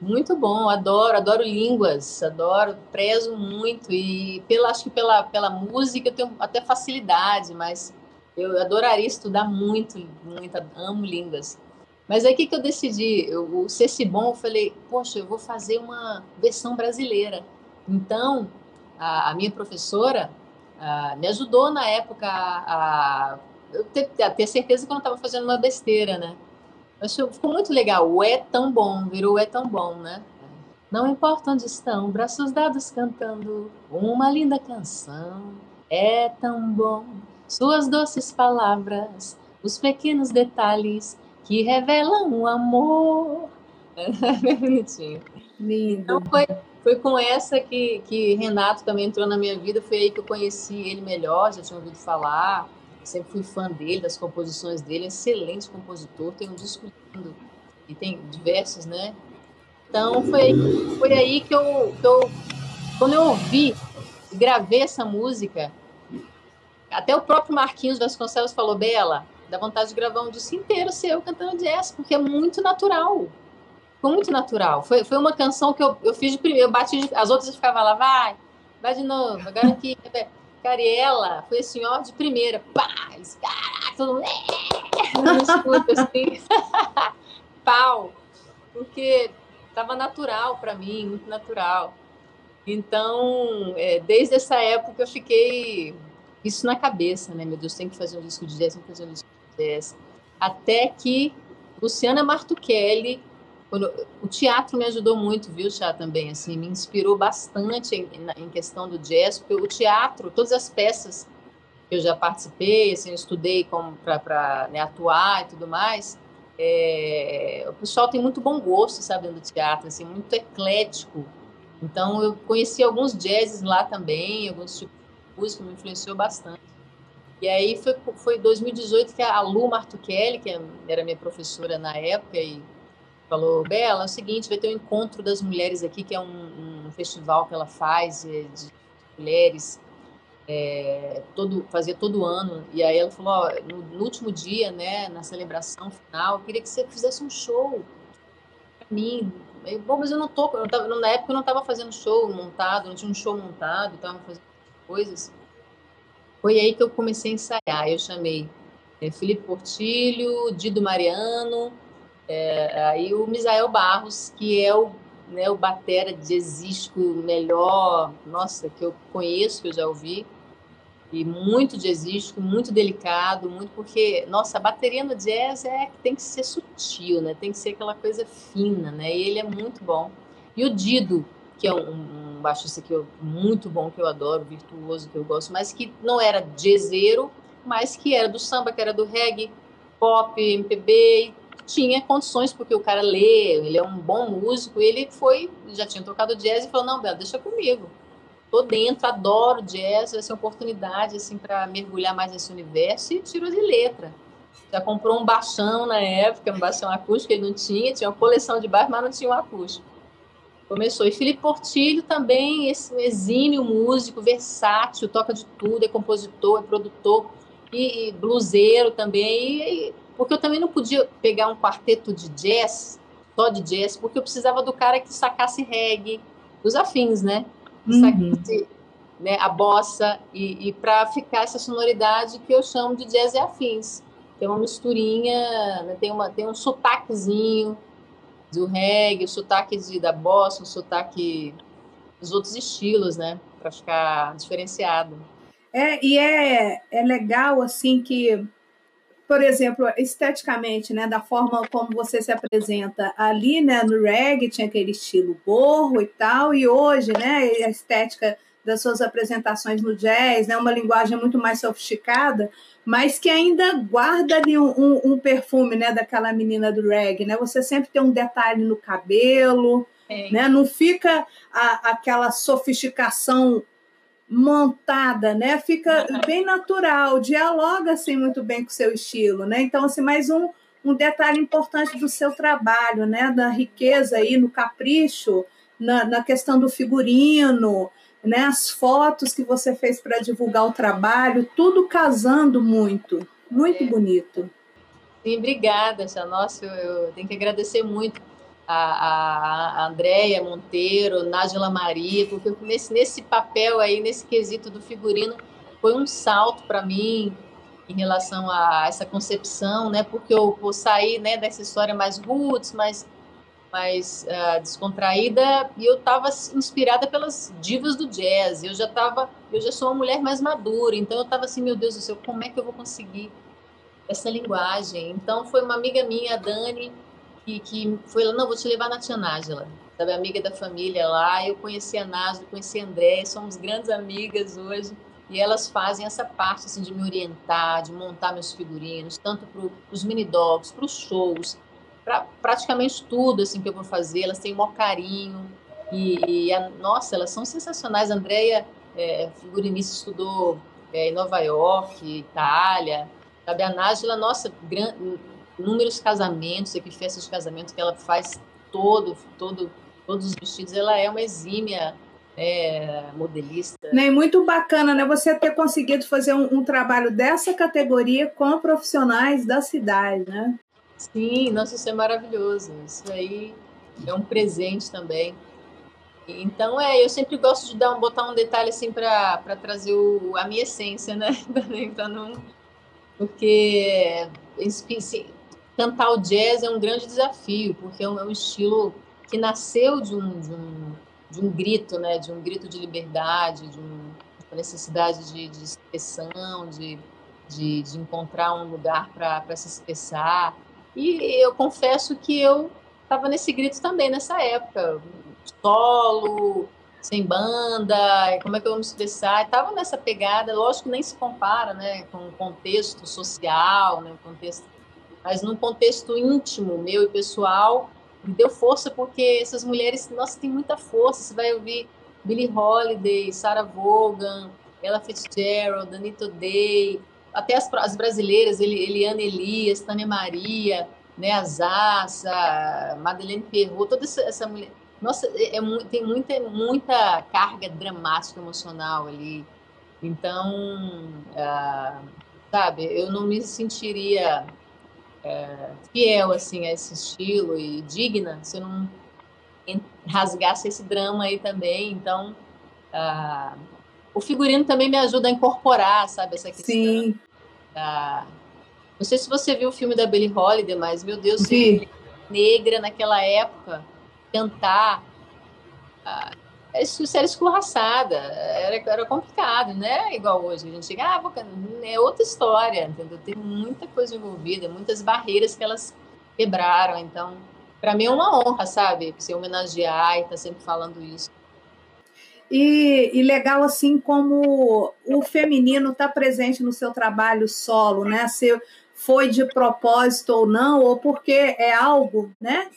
Muito bom, adoro, adoro línguas, adoro, prezo muito e pela, acho que pela, pela música eu tenho até facilidade, mas eu adoraria estudar muito, muito, amo línguas. Mas aí o que, que eu decidi? Eu, o Cecibon, eu falei, poxa, eu vou fazer uma versão brasileira. Então, a, a minha professora a, me ajudou na época a, a, ter, a ter certeza que eu não estava fazendo uma besteira, né? Ficou muito legal. O é tão bom, virou é tão bom, né? Não importa onde estão, braços dados cantando uma linda canção. É tão bom, suas doces palavras, os pequenos detalhes que revelam o amor. <laughs> É bonitinho. Lindo. Então foi, foi com essa que, que Renato também entrou na minha vida. Foi aí que eu conheci ele melhor, já tinha ouvido falar sempre fui fã dele, das composições dele, excelente compositor, tem um disco lindo e tem diversos, né? Então foi, foi aí que eu, que eu, quando eu ouvi, gravei essa música, até o próprio Marquinhos Vasconcelos falou, Bela, dá vontade de gravar um disco inteiro seu cantando jazz, porque é muito natural. Foi muito natural. Foi, foi uma canção que eu, eu fiz de primeiro, eu bati, de, as outras ficavam lá, vai, vai de novo, agora aqui. <laughs> Cariela foi assim, ó, de primeira. Eles, caraca, todo mundo. É! escuta assim. <laughs> Pau! Porque estava natural para mim, muito natural. Então, é, desde essa época eu fiquei isso na cabeça, né? Meu Deus, tem que fazer um disco de jazz, tem que fazer um disco de jazz. Até que Luciana Martuchelli quando, o teatro me ajudou muito, viu, Chá, também, assim, me inspirou bastante em, em, questão do jazz, porque o teatro, todas as peças que eu já participei, assim, estudei para né, atuar e tudo mais, é, o pessoal tem muito bom gosto, sabe, do teatro, assim, muito eclético. Então, eu conheci alguns jazzes lá também, alguns tipos de música, me influenciou bastante. E aí foi, foi 2018 que a Lu Martuchelli, que era minha professora na época, e falou, Bela, é o seguinte, vai ter um encontro das mulheres aqui, que é um, um festival que ela faz de, de mulheres, é, todo, fazia todo ano. E aí ela falou, ó, no, no, último dia, né, na celebração final, eu queria que você fizesse um show para mim. Eu, Bom, mas eu não tô, eu tava, na época eu não estava fazendo show montado, não tinha um show montado, estava fazendo coisas. Foi aí que eu comecei a ensaiar. Eu chamei é, Felipe Portilho, Dido Mariano, é, aí o Misael Barros, que é o, né, o batera de jazzístico melhor, nossa, que eu conheço, que eu já ouvi, e muito jazzístico, muito delicado, muito porque, nossa, a bateria no jazz é tem que ser sutil, né? Tem que ser aquela coisa fina, né? E ele é muito bom. E o Dido, que é um, um baixista que eu, muito bom, que eu adoro, virtuoso, que eu gosto, mas que não era jazzeiro, mas que era do samba, que era do reggae, pop, MPB, tinha condições, porque o cara lê, ele é um bom músico, e ele foi, já tinha tocado jazz e falou, não, Bela, deixa comigo. Tô dentro, adoro jazz, essa oportunidade, assim, para mergulhar mais nesse universo, e tirou de letra. Já comprou um baixão na época, um baixão acústico, ele não tinha, tinha uma coleção de baixo, mas não tinha um acústico. Começou. E Felipe Portilho também, esse exímio músico, versátil, toca de tudo, é compositor, é produtor, e, e bluseiro também, e, porque eu também não podia pegar um quarteto de jazz, só de jazz, porque eu precisava do cara que sacasse reggae, os afins, né? Uhum. Sacasse né, a bossa, e, e para ficar essa sonoridade que eu chamo de jazz e afins. Tem uma misturinha, né, tem, uma, tem um sotaquezinho do reggae, o sotaque de, da bossa, o sotaque dos outros estilos, né? Para ficar diferenciado. É, e é, é legal, assim, que por exemplo, esteticamente, né, da forma como você se apresenta ali, né, no reggae tinha aquele estilo borro e tal, e hoje, né, a estética das suas apresentações no jazz, né, uma linguagem muito mais sofisticada, mas que ainda guarda ali um, um, um perfume, né, daquela menina do reggae, né, você sempre tem um detalhe no cabelo, é. né, não fica a, aquela sofisticação montada, né? Fica bem natural, dialoga assim muito bem com o seu estilo, né? Então, assim, mais um, um detalhe importante do seu trabalho, né? Da riqueza aí no capricho, na, na questão do figurino, né? As fotos que você fez para divulgar o trabalho, tudo casando muito, muito é. bonito. Sim, obrigada, Nossa, eu, eu tenho que agradecer muito a, a Andréia Monteiro, Nájila Maria, porque nesse, nesse papel aí, nesse quesito do figurino, foi um salto para mim em relação a essa concepção, né? Porque eu vou sair né, dessa história mais roots, mais, mais uh, descontraída, e eu estava inspirada pelas divas do jazz. Eu já estava, eu já sou uma mulher mais madura, então eu estava assim, meu Deus do céu, como é que eu vou conseguir essa linguagem? Então foi uma amiga minha, a Dani, que, que foi lá, não, vou te levar na tia Nájila, sabe, amiga da família lá, eu conheci a Nájila, conheci a André, somos grandes amigas hoje, e elas fazem essa parte, assim, de me orientar, de montar meus figurinos, tanto para os mini dogs, para os shows, para praticamente tudo, assim, que eu vou fazer, elas têm um maior carinho, e, e a, nossa, elas são sensacionais, a Andrea, é, figurinista, estudou é, em Nova York, Itália, sabe, a Nájila, nossa, gran, inúmeros casamentos, aqui festas de casamento que ela faz todo, todo, todos os vestidos. Ela é uma exímia é, modelista. Né, muito bacana, né? Você ter conseguido fazer um, um, trabalho dessa categoria com profissionais da cidade, né? Sim, nossa, isso é maravilhoso. Isso aí é um presente também. Então, é, eu sempre gosto de dar um, botar um detalhe assim para trazer o, a minha essência, né? <laughs> para não, porque cantar o jazz é um grande desafio, porque é um, é um estilo que nasceu de um, de um, de um grito, né, de um grito de liberdade, de, um, uma necessidade de, de expressão, de, de, de, encontrar um lugar para se expressar. E eu confesso que eu estava nesse grito também nessa época, solo, sem banda, como é que eu vou me expressar? Estava nessa pegada, lógico que nem se compara, né, com o contexto social, né, o contexto mas num contexto íntimo, meu e pessoal, me deu força porque essas mulheres, nossa, tem muita força. Você vai ouvir Billie Holiday, Sarah Vaughan, Ella Fitzgerald, Anita Day, até as, as brasileiras, Eliana Elias, Tânia Maria, né, a Zaza, Madeleine Perrot, toda essa, essa mulher. Nossa, é, é, tem muita, muita carga dramática emocional ali. Então, ah, sabe, eu não me sentiria é, fiel assim a esse estilo e digna se eu não rasgasse esse drama aí também. Então, ah, o figurino também me ajuda a incorporar, sabe, essa questão. Sim. Da... Não sei se você viu o filme da Billie Holiday, mas, meu Deus, negra naquela época, cantar. Ah, era escorraçada, era, era complicado, né? Igual hoje, a gente chega, ah, é outra história, entendeu? Tem muita coisa envolvida, muitas barreiras que elas quebraram, então, para mim é uma honra, sabe? Se homenagear e estar tá sempre falando isso. E, e, legal assim como o feminino está presente no seu trabalho solo, né? Se foi de propósito ou não, ou porque é algo, né?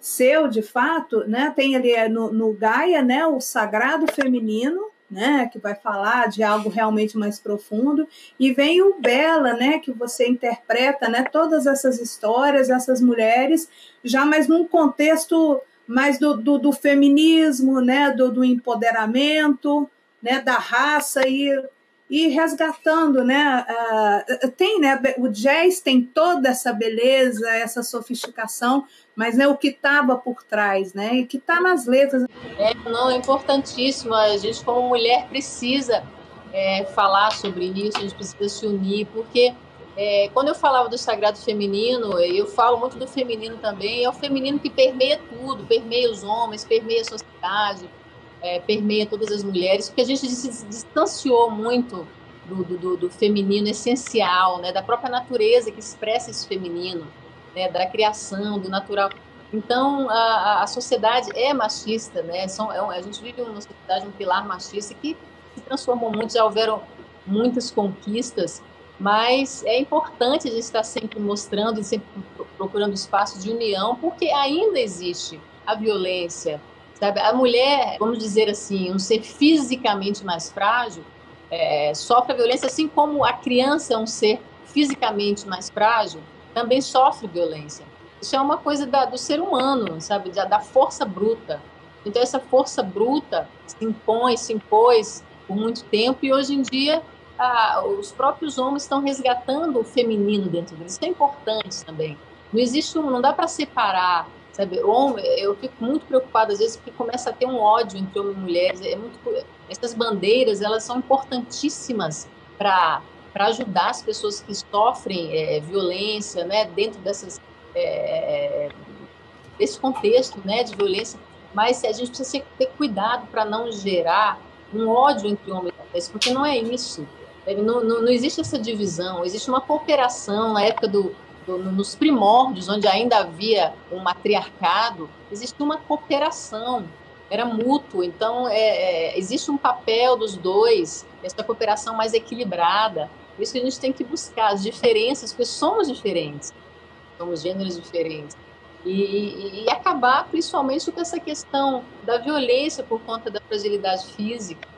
Seu, de fato, né? Tem ali é, no, no Gaia, né? O sagrado feminino, né? Que vai falar de algo realmente mais profundo. E vem o Bela, né? Que você interpreta, né? Todas essas histórias, essas mulheres, já mais num contexto mais do, do, do feminismo, né? Do, do empoderamento, né? Da raça e e resgatando, né? Uh, tem, né? O jazz tem toda essa beleza, essa sofisticação, mas né, o que estava por trás, né? E que está nas letras. É, não, é importantíssimo. A gente, como mulher, precisa é, falar sobre isso, a gente precisa se unir, porque é, quando eu falava do sagrado feminino, eu falo muito do feminino também, é o feminino que permeia tudo, permeia os homens, permeia a sociedade, é, permeia todas as mulheres, porque a gente se distanciou muito do, do, do, feminino essencial, né, da própria natureza que expressa esse feminino, né, da criação, do natural. Então, a, a sociedade é machista, né? São, é, a gente vive uma sociedade, um pilar machista que se transformou muito, já houveram muitas conquistas, mas é importante a gente estar sempre mostrando e sempre procurando espaço de união, porque ainda existe a violência, Sabe? A mulher, vamos dizer assim, um ser fisicamente mais frágil, é, sofre a violência, assim como a criança é um ser fisicamente mais frágil, também sofre violência. Isso é uma coisa da, do ser humano, sabe? Da, da, força bruta. Então, essa força bruta se impõe, se impôs por muito tempo, e hoje em dia os próprios homens estão resgatando o feminino dentro deles. Isso é importante também. Não existe um, não dá para separar Sabe, homem, eu fico muito preocupada às vezes porque começa a ter um ódio entre homens e mulheres. É muito, essas bandeiras elas são importantíssimas para para ajudar as pessoas que sofrem é, violência, né, dentro dessas é, desse contexto, né, de violência. Mas a gente precisa ter cuidado para não gerar um ódio entre homens e mulheres, porque não é isso. Não, não, não existe essa divisão. Existe uma cooperação na época do nos primórdios, onde ainda havia um matriarcado, existia uma cooperação, era mútuo. Então, é, é, existe um papel dos dois, essa cooperação mais equilibrada. Isso que a gente tem que buscar, as diferenças, porque somos diferentes, somos gêneros diferentes. E, e, acabar principalmente com essa questão da violência por conta da fragilidade física.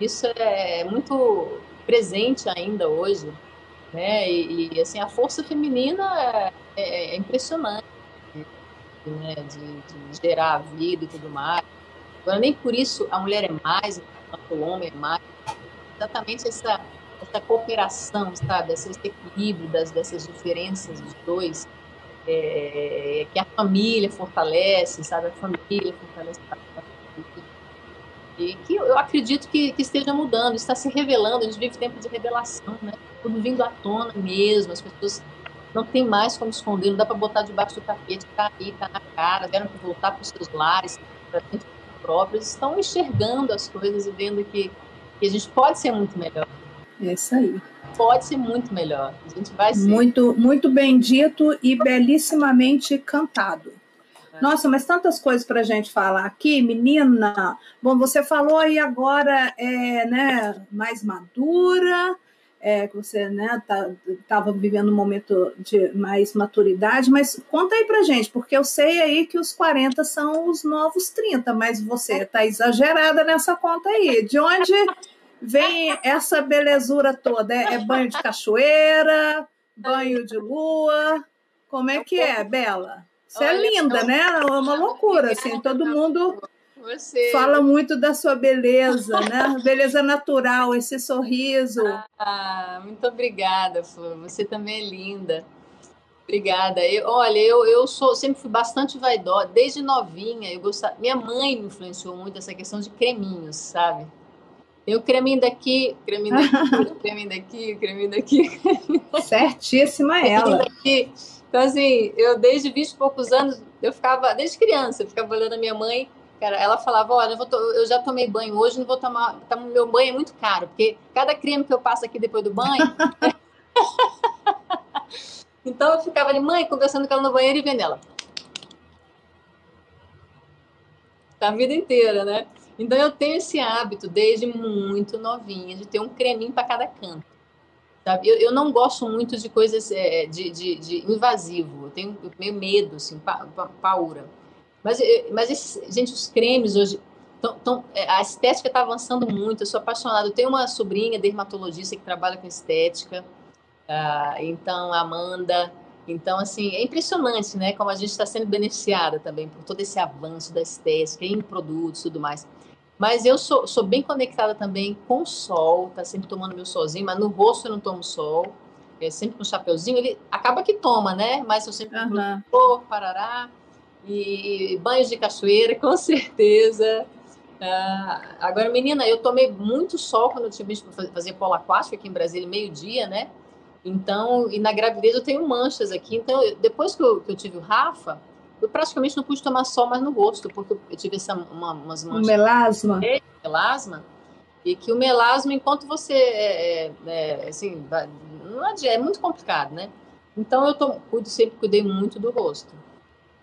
Isso é muito presente ainda hoje né? E, e, assim a força feminina é, é, é impressionante, né? De, de, gerar a vida e tudo mais. Agora nem por isso a mulher é mais, o homem é mais. Exatamente essa essa cooperação, sabe, esse equilíbrio das dessas diferenças dos dois, é, que a família fortalece, sabe, a família fortalece e que eu acredito que, que, esteja mudando, está se revelando, a gente vive tempo de revelação, né? Tudo vindo à tona mesmo, as pessoas não tem mais como esconder, não dá para botar debaixo do tapete, está aí, está na cara, tiveram que voltar para os seus lares, para dentro próprios, estão enxergando as coisas e vendo que, que a gente pode ser muito melhor. É isso aí. Pode ser muito melhor. A gente vai ser. Muito, muito bem dito e belíssimamente cantado. Nossa, mas tantas coisas para a gente falar aqui, menina. Bom, você falou aí agora, é, né, mais madura, é, que você né, estava tá, vivendo um momento de mais maturidade, mas conta aí pra gente, porque eu sei aí que os 40 são os novos 30, mas você está exagerada nessa conta aí. De onde vem essa belezura toda? É, é banho de cachoeira, banho de lua? Como é que é, Bela? Você é linda, né? É uma loucura, assim. Todo mundo você... fala muito da sua beleza, né? <laughs> Beleza natural, esse sorriso. Ah, muito obrigada, Flor. Você também é linda. Obrigada. Eu, olha, eu, eu sou, sempre fui bastante vaidosa, desde novinha. Eu gostava, minha mãe me influenciou muito essa questão de creminhos, sabe? Tem o creminho daqui, creminho daqui, <laughs> creminho daqui, creminho daqui. Certíssima <laughs> ela. Daqui. Então, assim, eu desde 20 e poucos anos, eu ficava, desde criança, eu ficava olhando a minha mãe, cara, ela falava, olha, eu, eu, já tomei banho hoje, não vou tomar, tá, meu banho é muito caro, porque cada creme que eu passo aqui depois do banho... <laughs> então, eu ficava ali, mãe, conversando com ela no banheiro e vendo ela. A vida inteira, né? Então, eu tenho esse hábito, desde muito novinha, de ter um creminho para cada canto. Sabe? Eu, eu não gosto muito de coisas é, de, de, de, invasivo, eu tenho meio medo, assim, pa, pa, paura. Mas, mas esses, gente, os cremes hoje. Tão, tão, é, a estética está avançando muito, eu sou apaixonada. Eu tenho uma sobrinha dermatologista que trabalha com estética, uh, então, Amanda. Então, assim, é impressionante, né? Como a gente está sendo beneficiada também por todo esse avanço da estética em produtos e tudo mais. Mas eu sou, sou bem conectada também com o sol, tá sempre tomando meu solzinho, mas no rosto eu não tomo sol. É sempre com um chapeuzinho, ele acaba que toma, né? Mas eu sempre uhum. Pô, parará. E, e banhos de cachoeira, <laughs> com certeza. Uh, agora, menina, eu tomei muito sol quando eu visto fazer polo aquático aqui em Brasília, meio-dia, né? Então, e na gravidez eu tenho manchas aqui. Então, eu, depois que eu, que eu tive o Rafa, eu praticamente não pude tomar sol mais no rosto, porque eu tive essa, uma, umas manchas. Um melasma? Melasma. E que o melasma, enquanto você. É, é, é assim, não é, é muito complicado, né? Então eu tô, cuido, sempre cuidei muito do rosto.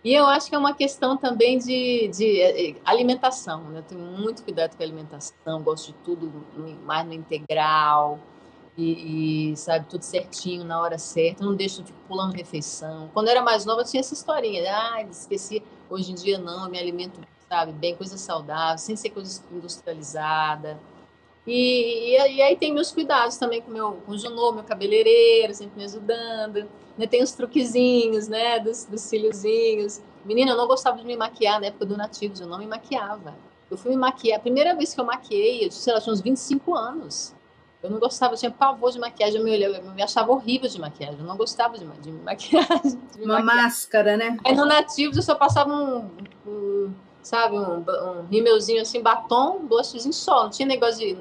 E eu acho que é uma questão também de, de é, é, alimentação, né? Eu tenho muito cuidado com a alimentação, gosto de tudo mais no integral e, e, sabe, tudo certinho na hora certa, não deixo, fico pulando refeição. Quando eu era mais nova, tinha essa historinha, né? ah, esqueci. Hoje em dia, não, me alimento, sabe, bem, coisa saudável, sem ser coisa industrializada. E, e, e, aí tem meus cuidados também com, meu, com o Junô, meu cabeleireiro, sempre me ajudando. Né? Tem os truquezinhos, né, dos, dos cíliozinhos. Menina, eu não gostava de me maquiar na época do Nativos, eu não me maquiava. Eu fui me maquiar, a primeira vez que eu maquiei, eu sei lá, tinha uns 25 anos. Eu não gostava, eu tinha pavor de maquiagem, eu me, olhava, eu me achava horrível de maquiagem, eu não gostava de, de maquiagem. <laughs> De Uma maquiagem. máscara, né? Aí no Nativos eu só passava um, um sabe, um, um rímelzinho assim, batom, blushzinho só, não tinha negócio de...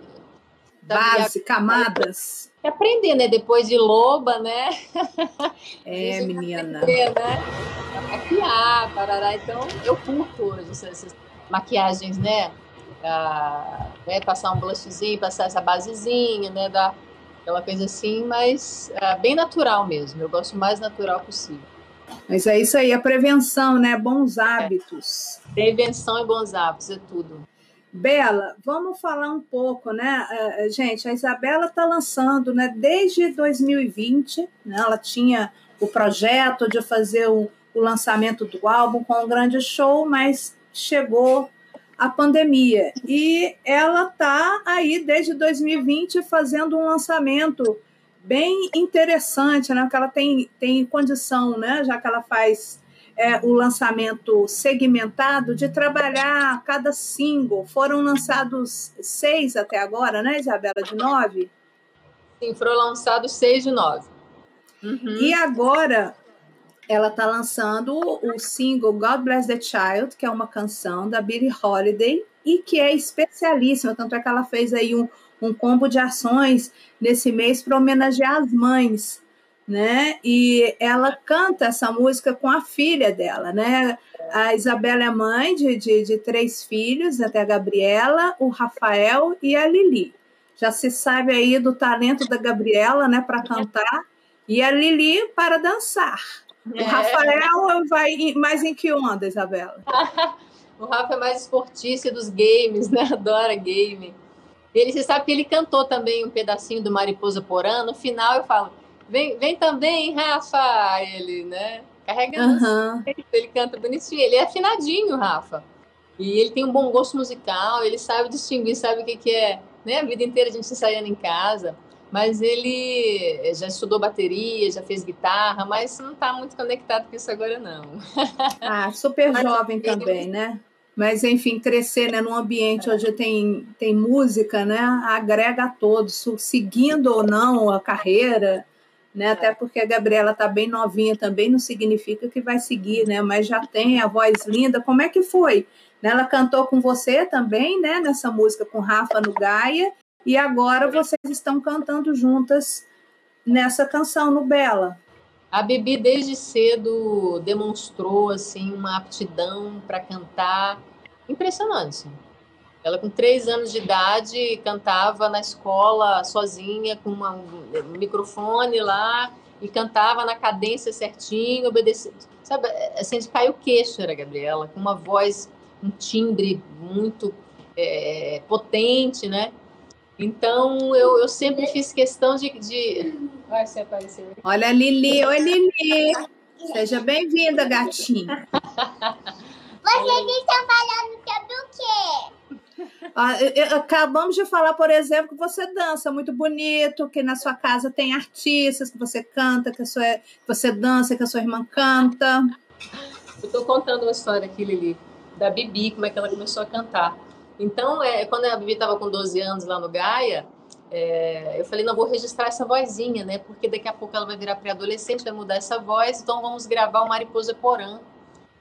Base, camadas. E aprender, né? Depois de loba, né? <laughs> É, menina. Aprender, né? Maquiar, parará. Então, eu curto hoje essas maquiagens, né? Né, passar um blushzinho, passar essa basezinha, né, dar aquela coisa assim, mas é, bem natural mesmo. Eu gosto mais natural possível. Mas é isso aí, a prevenção, né? Bons hábitos. É. Prevenção e bons hábitos, é tudo. Bela, vamos falar um pouco, né? Uh, gente, a Isabela está lançando, né? Desde 2020, né? Ela tinha o projeto de fazer o, o lançamento do álbum com um grande show, mas chegou a pandemia. E ela está aí desde 2020 fazendo um lançamento bem interessante, né? Porque ela tem, tem condição, né? Já que ela faz é, o lançamento segmentado, de trabalhar cada single. Foram lançados seis até agora, né, Isabela? De nove? Sim, foram lançados seis de nove. Uhum. E agora ela está lançando o single God Bless the Child, que é uma canção da Billie Holiday e que é especialíssima, tanto é que ela fez aí um, um combo de ações nesse mês para homenagear as mães, né? E ela canta essa música com a filha dela, né? A Isabela é mãe de, de, de três filhos, até a Gabriela, o Rafael e a Lili. Já se sabe aí do talento da Gabriela, né, para cantar, e a Lili para dançar. O é. Rafael vai mais em que onda, Isabela? <laughs> o Rafa é mais esportista dos games, né? <laughs> Adora game. Ele, você sabe que ele cantou também um pedacinho do Mariposa Porã. No final eu falo, vem, vem também, Rafa. Ele, né? Carregando. Uhum. Ele canta bonitinho. Ele é afinadinho, Rafa. E ele tem um bom gosto musical. Ele sabe distinguir, sabe o que, que é né? A vida inteira a gente ensaiando em casa. Mas ele já estudou bateria, já fez guitarra, mas não está muito conectado com isso agora, não. <laughs> Ah, super jovem ele... também, né? Mas, enfim, crescer né, num ambiente onde tem, tem música, né? Agrega a todos, seguindo ou não a carreira, né? Até porque a Gabriela está bem novinha também, não significa que vai seguir, né? Mas já tem a voz linda. Como é que foi? Ela cantou com você também, né? Nessa música com Rafa no Gaia. E agora vocês estão cantando juntas nessa canção no Bela. A Bibi desde cedo demonstrou assim uma aptidão para cantar impressionante. Ela com três anos de idade cantava na escola sozinha com uma, um microfone lá e cantava na cadência certinho, obedecendo, sabe, assim de cair o queixo era a Gabriela com uma voz, um timbre muito é, potente, né? Então, eu, eu sempre fiz questão de. de... Vai, você apareceu. Olha, Lili. Oi, Lili. Seja bem-vinda, gatinha. Vocês estão falando sobre o quê? Ah, acabamos de falar, por exemplo, que você dança muito bonito, que na sua casa tem artistas, que você canta, que, sua, que você dança, que a sua irmã canta. Eu estou contando uma história aqui, Lili, da Bibi, como é que ela começou a cantar. Então, é, quando a Bibi estava com 12 anos lá no Gaia, é, eu falei, não, vou registrar essa vozinha, né? Porque daqui a pouco ela vai virar pré-adolescente, vai mudar essa voz, então vamos gravar o Mariposa Porã,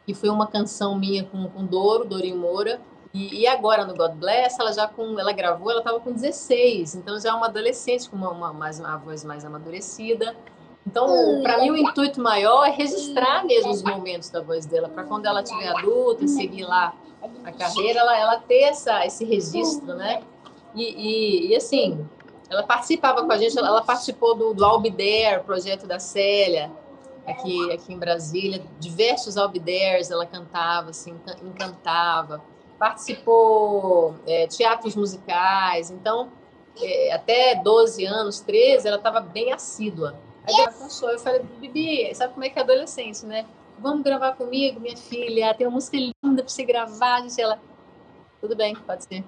que foi uma canção minha com, com Doro, Dorinho Moura. E, e, agora no God Bless, ela já com, ela gravou, ela estava com 16, então já é uma adolescente com uma, uma, mais, uma voz mais amadurecida. Então, hum. para mim, o intuito maior é registrar mesmo os momentos da voz dela, para quando ela estiver adulta, seguir lá a carreira, ela, ela ter essa, esse registro, né? E, e, e, assim, ela participava com a gente, ela participou do, do Albider, projeto da Célia, aqui, aqui em Brasília, diversos Albidares ela cantava, assim, encantava. Participou é, teatros musicais, então, é, até 12 anos, 13, ela estava bem assídua Aí ela cansou. Eu falei, Bibi, sabe como é que é adolescente, né? Vamos gravar comigo, minha filha. Tem uma música linda pra você gravar. Gente, ela, tudo bem, pode ser.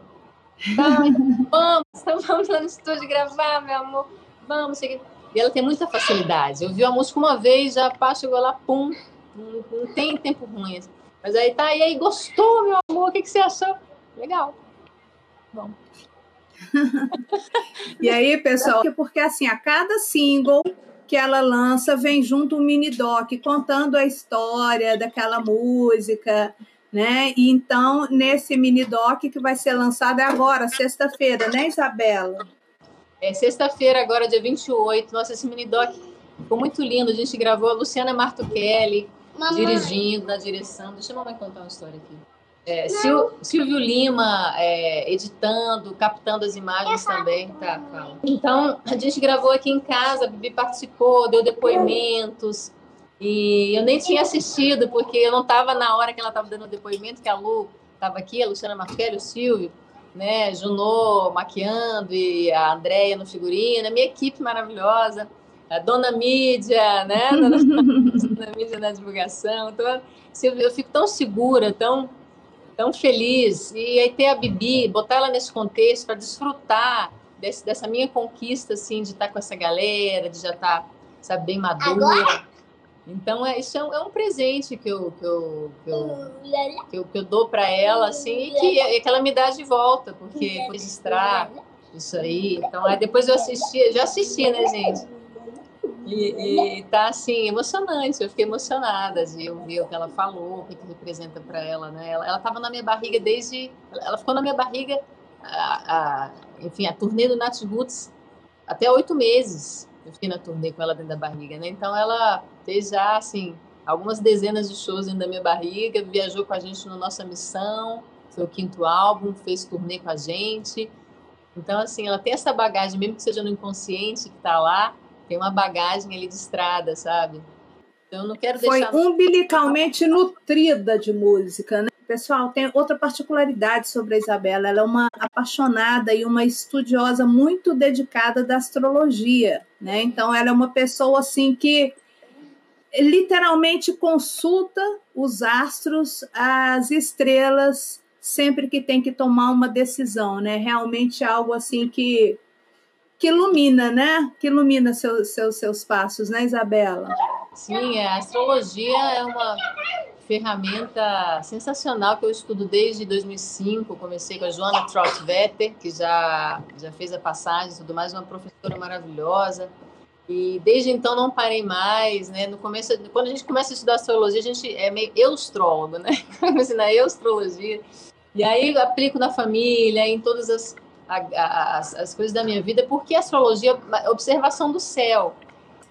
<laughs> vamos, então vamos lá no estúdio gravar, meu amor. Vamos, chega. E ela tem muita facilidade. Eu vi a música uma vez, já pá, chegou lá, pum. Não, não tem tempo ruim. Mas aí tá, e aí, gostou, meu amor? O que, que você achou? Legal. Bom. <laughs> e aí, pessoal, porque assim, a cada single que ela lança vem junto um mini doc contando a história daquela música, né? E então nesse mini doc que vai ser lançado é agora, sexta-feira, né, Isabela? É sexta-feira agora, dia 28. Nossa, esse mini doc ficou muito lindo. A gente gravou a Luciana Martuchelli dirigindo na direção. Deixa a mamãe contar uma história aqui. É, Silvio Lima é, editando, captando as imagens também. Tá, calma. Então, a gente gravou aqui em casa, a Bibi participou, deu depoimentos. E eu nem tinha assistido, porque eu não estava na hora que ela estava dando o depoimento, que a Lu estava aqui, a Luciana Marquelli, o Silvio, né, Junô maquiando e a Andréia no figurino, a minha equipe maravilhosa, a Dona Mídia, né, Dona, <laughs> Dona Mídia na divulgação. Então, eu fico tão segura, tão tão feliz. E aí ter a Bibi, botar ela nesse contexto para desfrutar desse, dessa minha conquista, assim, de estar tá com essa galera, de já estar, tá, sabe, bem madura. Agora? Então, é, isso é um, é um, presente que eu, que eu, que eu, que eu, que eu dou para ela, assim, e que, é, que ela me dá de volta, porque registrar isso aí. Então, aí depois eu assisti, já assisti, né, gente? E, e tá assim, emocionante. Eu fiquei emocionada de ouvir o que ela falou, o que, que representa para ela, né? Ela, ela tava na minha barriga desde. Ela ficou na minha barriga, a, a, enfim, a turnê do Nat Roots até oito meses. Eu fiquei na turnê com ela dentro da barriga, né? Então ela fez já, assim, algumas dezenas de shows dentro da minha barriga, viajou com a gente na nossa missão, foi o quinto álbum, fez turnê com a gente. Então, assim, ela tem essa bagagem, mesmo que seja no inconsciente que está lá, tem uma bagagem ali de estrada, sabe? Então eu não quero deixar. Foi umbilicalmente nutrida de música, né? Pessoal, tem outra particularidade sobre a Isabela. Ela é uma apaixonada e uma estudiosa muito dedicada da astrologia, né? Então ela é uma pessoa assim que literalmente consulta os astros, as estrelas sempre que tem que tomar uma decisão, né? Realmente algo assim que que ilumina, né? Que ilumina seus, seus, seus passos, né, Isabela? Sim, a astrologia é uma ferramenta sensacional que eu estudo desde 2005. Comecei com a Joana Troutvetter, que já, já fez a passagem e tudo mais, uma professora maravilhosa. E desde então não parei mais, né? No começo, quando a gente começa a estudar astrologia, a gente é meio eustrólogo, né? <laughs> Comecei na eustrologia. E aí aplico na família, em todas as, as, as coisas da minha vida, porque a astrologia é observação do céu.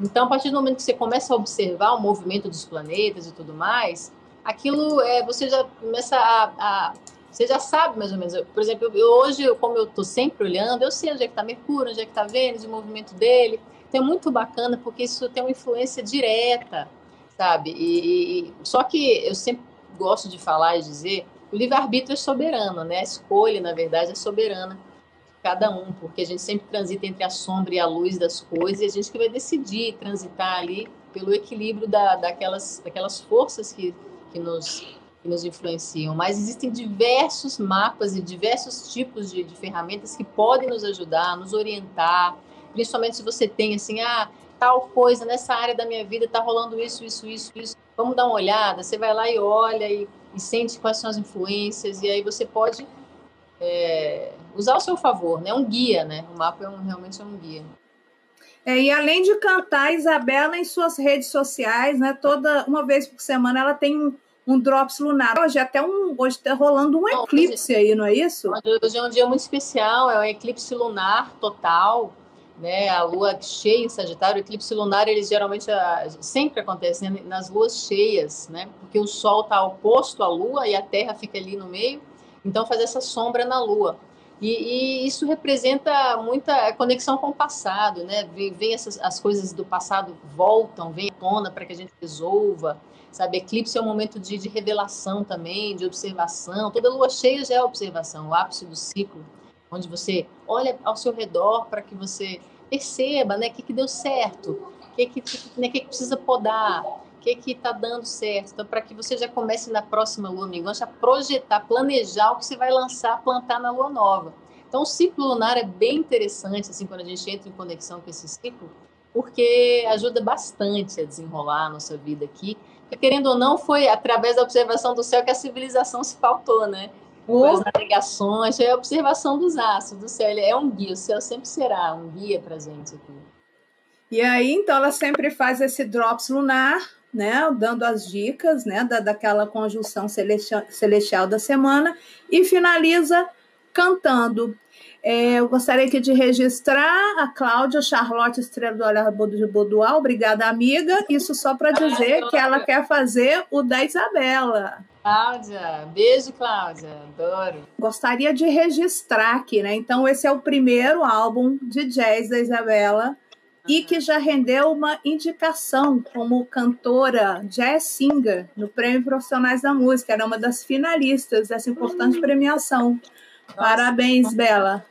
Então, a partir do momento que você começa a observar o movimento dos planetas e tudo mais, aquilo é, você já começa a, a você já sabe mais ou menos. Por exemplo, eu, hoje, como eu estou sempre olhando, eu sei onde é que está Mercúrio, onde é que está Vênus, o movimento dele. Então é muito bacana porque isso tem uma influência direta, sabe? E, e só que eu sempre gosto de falar e dizer, o livre-arbítrio é soberano, né? A escolha, na verdade, é soberana cada um, porque a gente sempre transita entre a sombra e a luz das coisas e a gente que vai decidir transitar ali pelo equilíbrio da, daquelas, daquelas forças que, que nos que nos influenciam, mas existem diversos mapas e diversos tipos de, de ferramentas que podem nos ajudar, nos orientar, principalmente se você tem assim, ah, tal coisa nessa área da minha vida está rolando isso, isso, isso, isso. Vamos dar uma olhada. Você vai lá e olha e, e sente quais são as influências e aí você pode é, usar ao seu favor, né? Um guia, né? O mapa é um, realmente é um guia. É, e além de cantar, Isabela em suas redes sociais, né? Toda uma vez por semana ela tem um, um drops lunar. Hoje até um hoje está rolando um eclipse aí, não é isso? Hoje é um dia muito especial, é um eclipse lunar total né, a lua cheia em Sagitário, o eclipse lunar, eles geralmente ah, sempre acontecem nas luas cheias, né, porque o Sol está oposto à Lua e a Terra fica ali no meio, então faz essa sombra na Lua. E, e isso representa muita conexão com o passado, né, vem, vem essas, as coisas do passado voltam, vem à tona para que a gente resolva, sabe, eclipse é um momento de, de revelação também, de observação, toda lua cheia já é observação, o ápice do ciclo, onde você olha ao seu redor para que você perceba né, o que, que deu certo, o que, que, né, que, que precisa podar, o que está dando certo. Então, para que você já comece na próxima lua minguante a projetar, planejar o que você vai lançar, plantar na lua nova. Então, o ciclo lunar é bem interessante, assim, quando a gente entra em conexão com esse ciclo, porque ajuda bastante a desenrolar a nossa vida aqui. Querendo ou não, foi através da observação do céu que a civilização se faltou, né? Oh. as navegações, é a observação dos astros, do céu. Ele é um guia, o céu sempre será um guia para gente aqui. E aí, então, ela sempre faz esse drops lunar, né, dando as dicas, né, da, daquela conjunção celestial, celestial da semana, e finaliza cantando. É, eu gostaria aqui de registrar a Cláudia Charlotte Estrela do Olhar de Bodual, obrigada, amiga. Isso só para dizer que ela quer fazer o da Isabela. Cláudia, beijo, Cláudia, adoro. Gostaria de registrar aqui, né? Então, esse é o primeiro álbum de jazz da Isabela e que já rendeu uma indicação como cantora jazz singer no Prêmio Profissionais da Música. Era uma das finalistas dessa importante premiação. Nossa, Parabéns, Bela.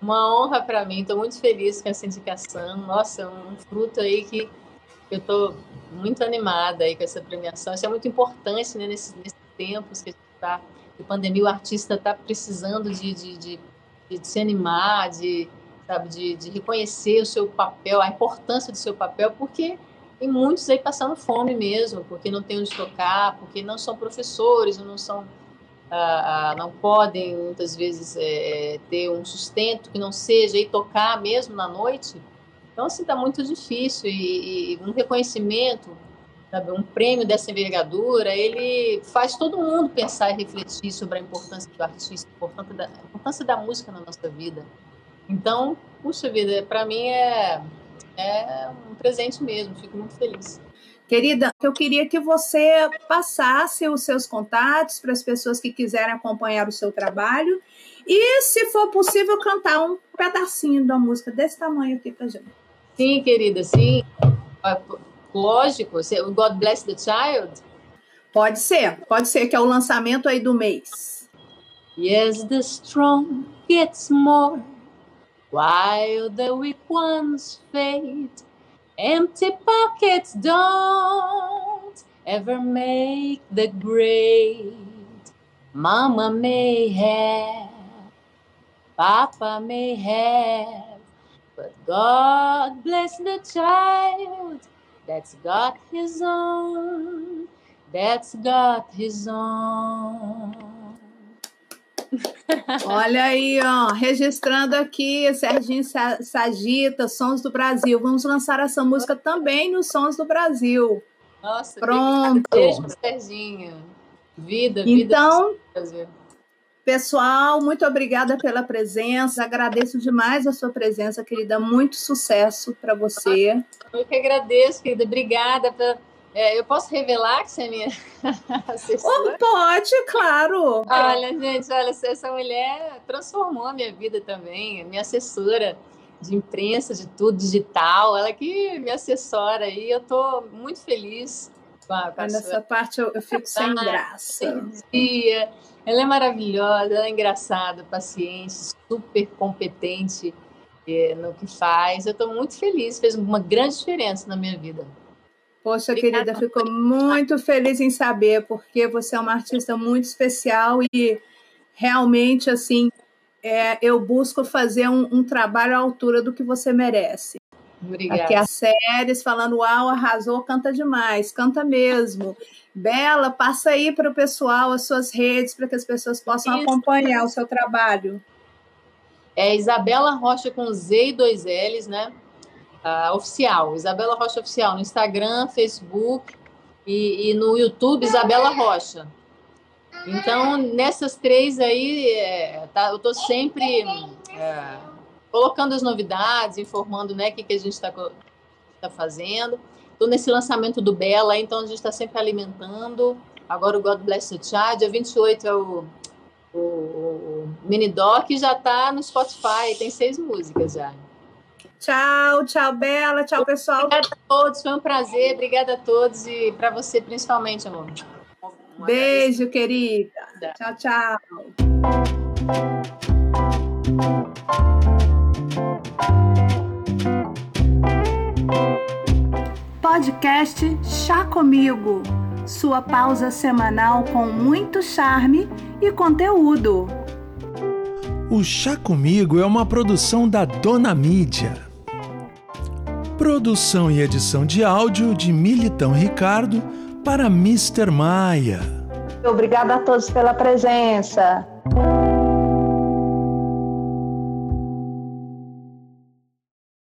Uma honra para mim, estou muito feliz com essa indicação. Nossa, um fruto aí que eu estou muito animada aí com essa premiação. Isso é muito importante né, nesse, nesse tempos que a gente está de pandemia, o artista está precisando de, de, de, de, se animar, de, sabe, de, de reconhecer o seu papel, a importância do seu papel, porque tem muitos aí passando fome mesmo, porque não tem onde tocar, porque não são professores, não são ah, ah, não podem muitas vezes é, ter um sustento que não seja e tocar mesmo na noite. Então, assim, está muito difícil e, e um reconhecimento sabe, um prêmio dessa envergadura, ele faz todo mundo pensar e refletir sobre a importância do artista, a importância da, a importância da música na nossa vida. Então, puxa vida, para mim é, é um presente mesmo, fico muito feliz. Querida, eu queria que você passasse os seus contatos para as pessoas que quiserem acompanhar o seu trabalho e, se for possível, cantar um pedacinho da música desse tamanho aqui para gente. Sim, querida, sim. Lógico, o God Bless the Child. Pode ser, pode ser que é o lançamento aí do mês. Yes, the strong gets more while the weak ones fade. Empty pockets don't ever make the great. Mama may have, Papa may have, but God bless the child that's got his own, that's got his own. Olha aí, ó, registrando aqui, Serginho Sagita, Sons do Brasil. Vamos lançar essa música também nos Sons do Brasil. Nossa, pronto. Beijo Serginho. Vida, vida. Então, pessoal, muito obrigada pela presença. Agradeço demais a sua presença, querida. Muito sucesso para você. Eu que agradeço, querida. Obrigada pela é, eu posso revelar que você é minha <laughs> assessora? Oh, pode, claro. Olha, gente, olha, essa mulher transformou a minha vida também, minha assessora de imprensa, de tudo, digital, ela que me assessora e eu estou muito feliz com a, com a Nessa sua... parte eu, eu fico sem ah, graça. Dia. Ela é maravilhosa, ela é engraçada, paciente, super competente é, no que faz. Eu estou muito feliz, fez uma grande diferença na minha vida. Poxa, Obrigada. querida, fico muito feliz em saber, porque você é uma artista muito especial e realmente, assim, é, eu busco fazer um, um, trabalho à altura do que você merece. Obrigada. Aqui as séries falando, uau, arrasou, canta demais, canta mesmo. Bela, passa aí para o pessoal as suas redes para que as pessoas possam Isso. acompanhar o seu trabalho. É Isabela Rocha com Z e dois L's, né? Uh, oficial, Isabela Rocha Oficial, no Instagram, Facebook e, e no YouTube, Isabela Rocha. Então, nessas três aí, é, tá, eu estou sempre é, colocando as novidades, informando né, o que, que a gente está tá fazendo. Estou nesse lançamento do Bela, então a gente está sempre alimentando. Agora o God Bless the Child, dia 28 é o, o, o Mini Doc, já está no Spotify, tem seis músicas já. Tchau, tchau, Bela, tchau, pessoal. Obrigada a todos, foi um prazer. Obrigada a todos e para você principalmente, amor. Um Beijo, querida. Tchau, tchau. Podcast Chá Comigo. Sua pausa semanal com muito charme e conteúdo. O Chá Comigo é uma produção da Dona Mídia. Produção e edição de áudio de Militão Ricardo para Mr. Maia. Obrigada a todos pela presença.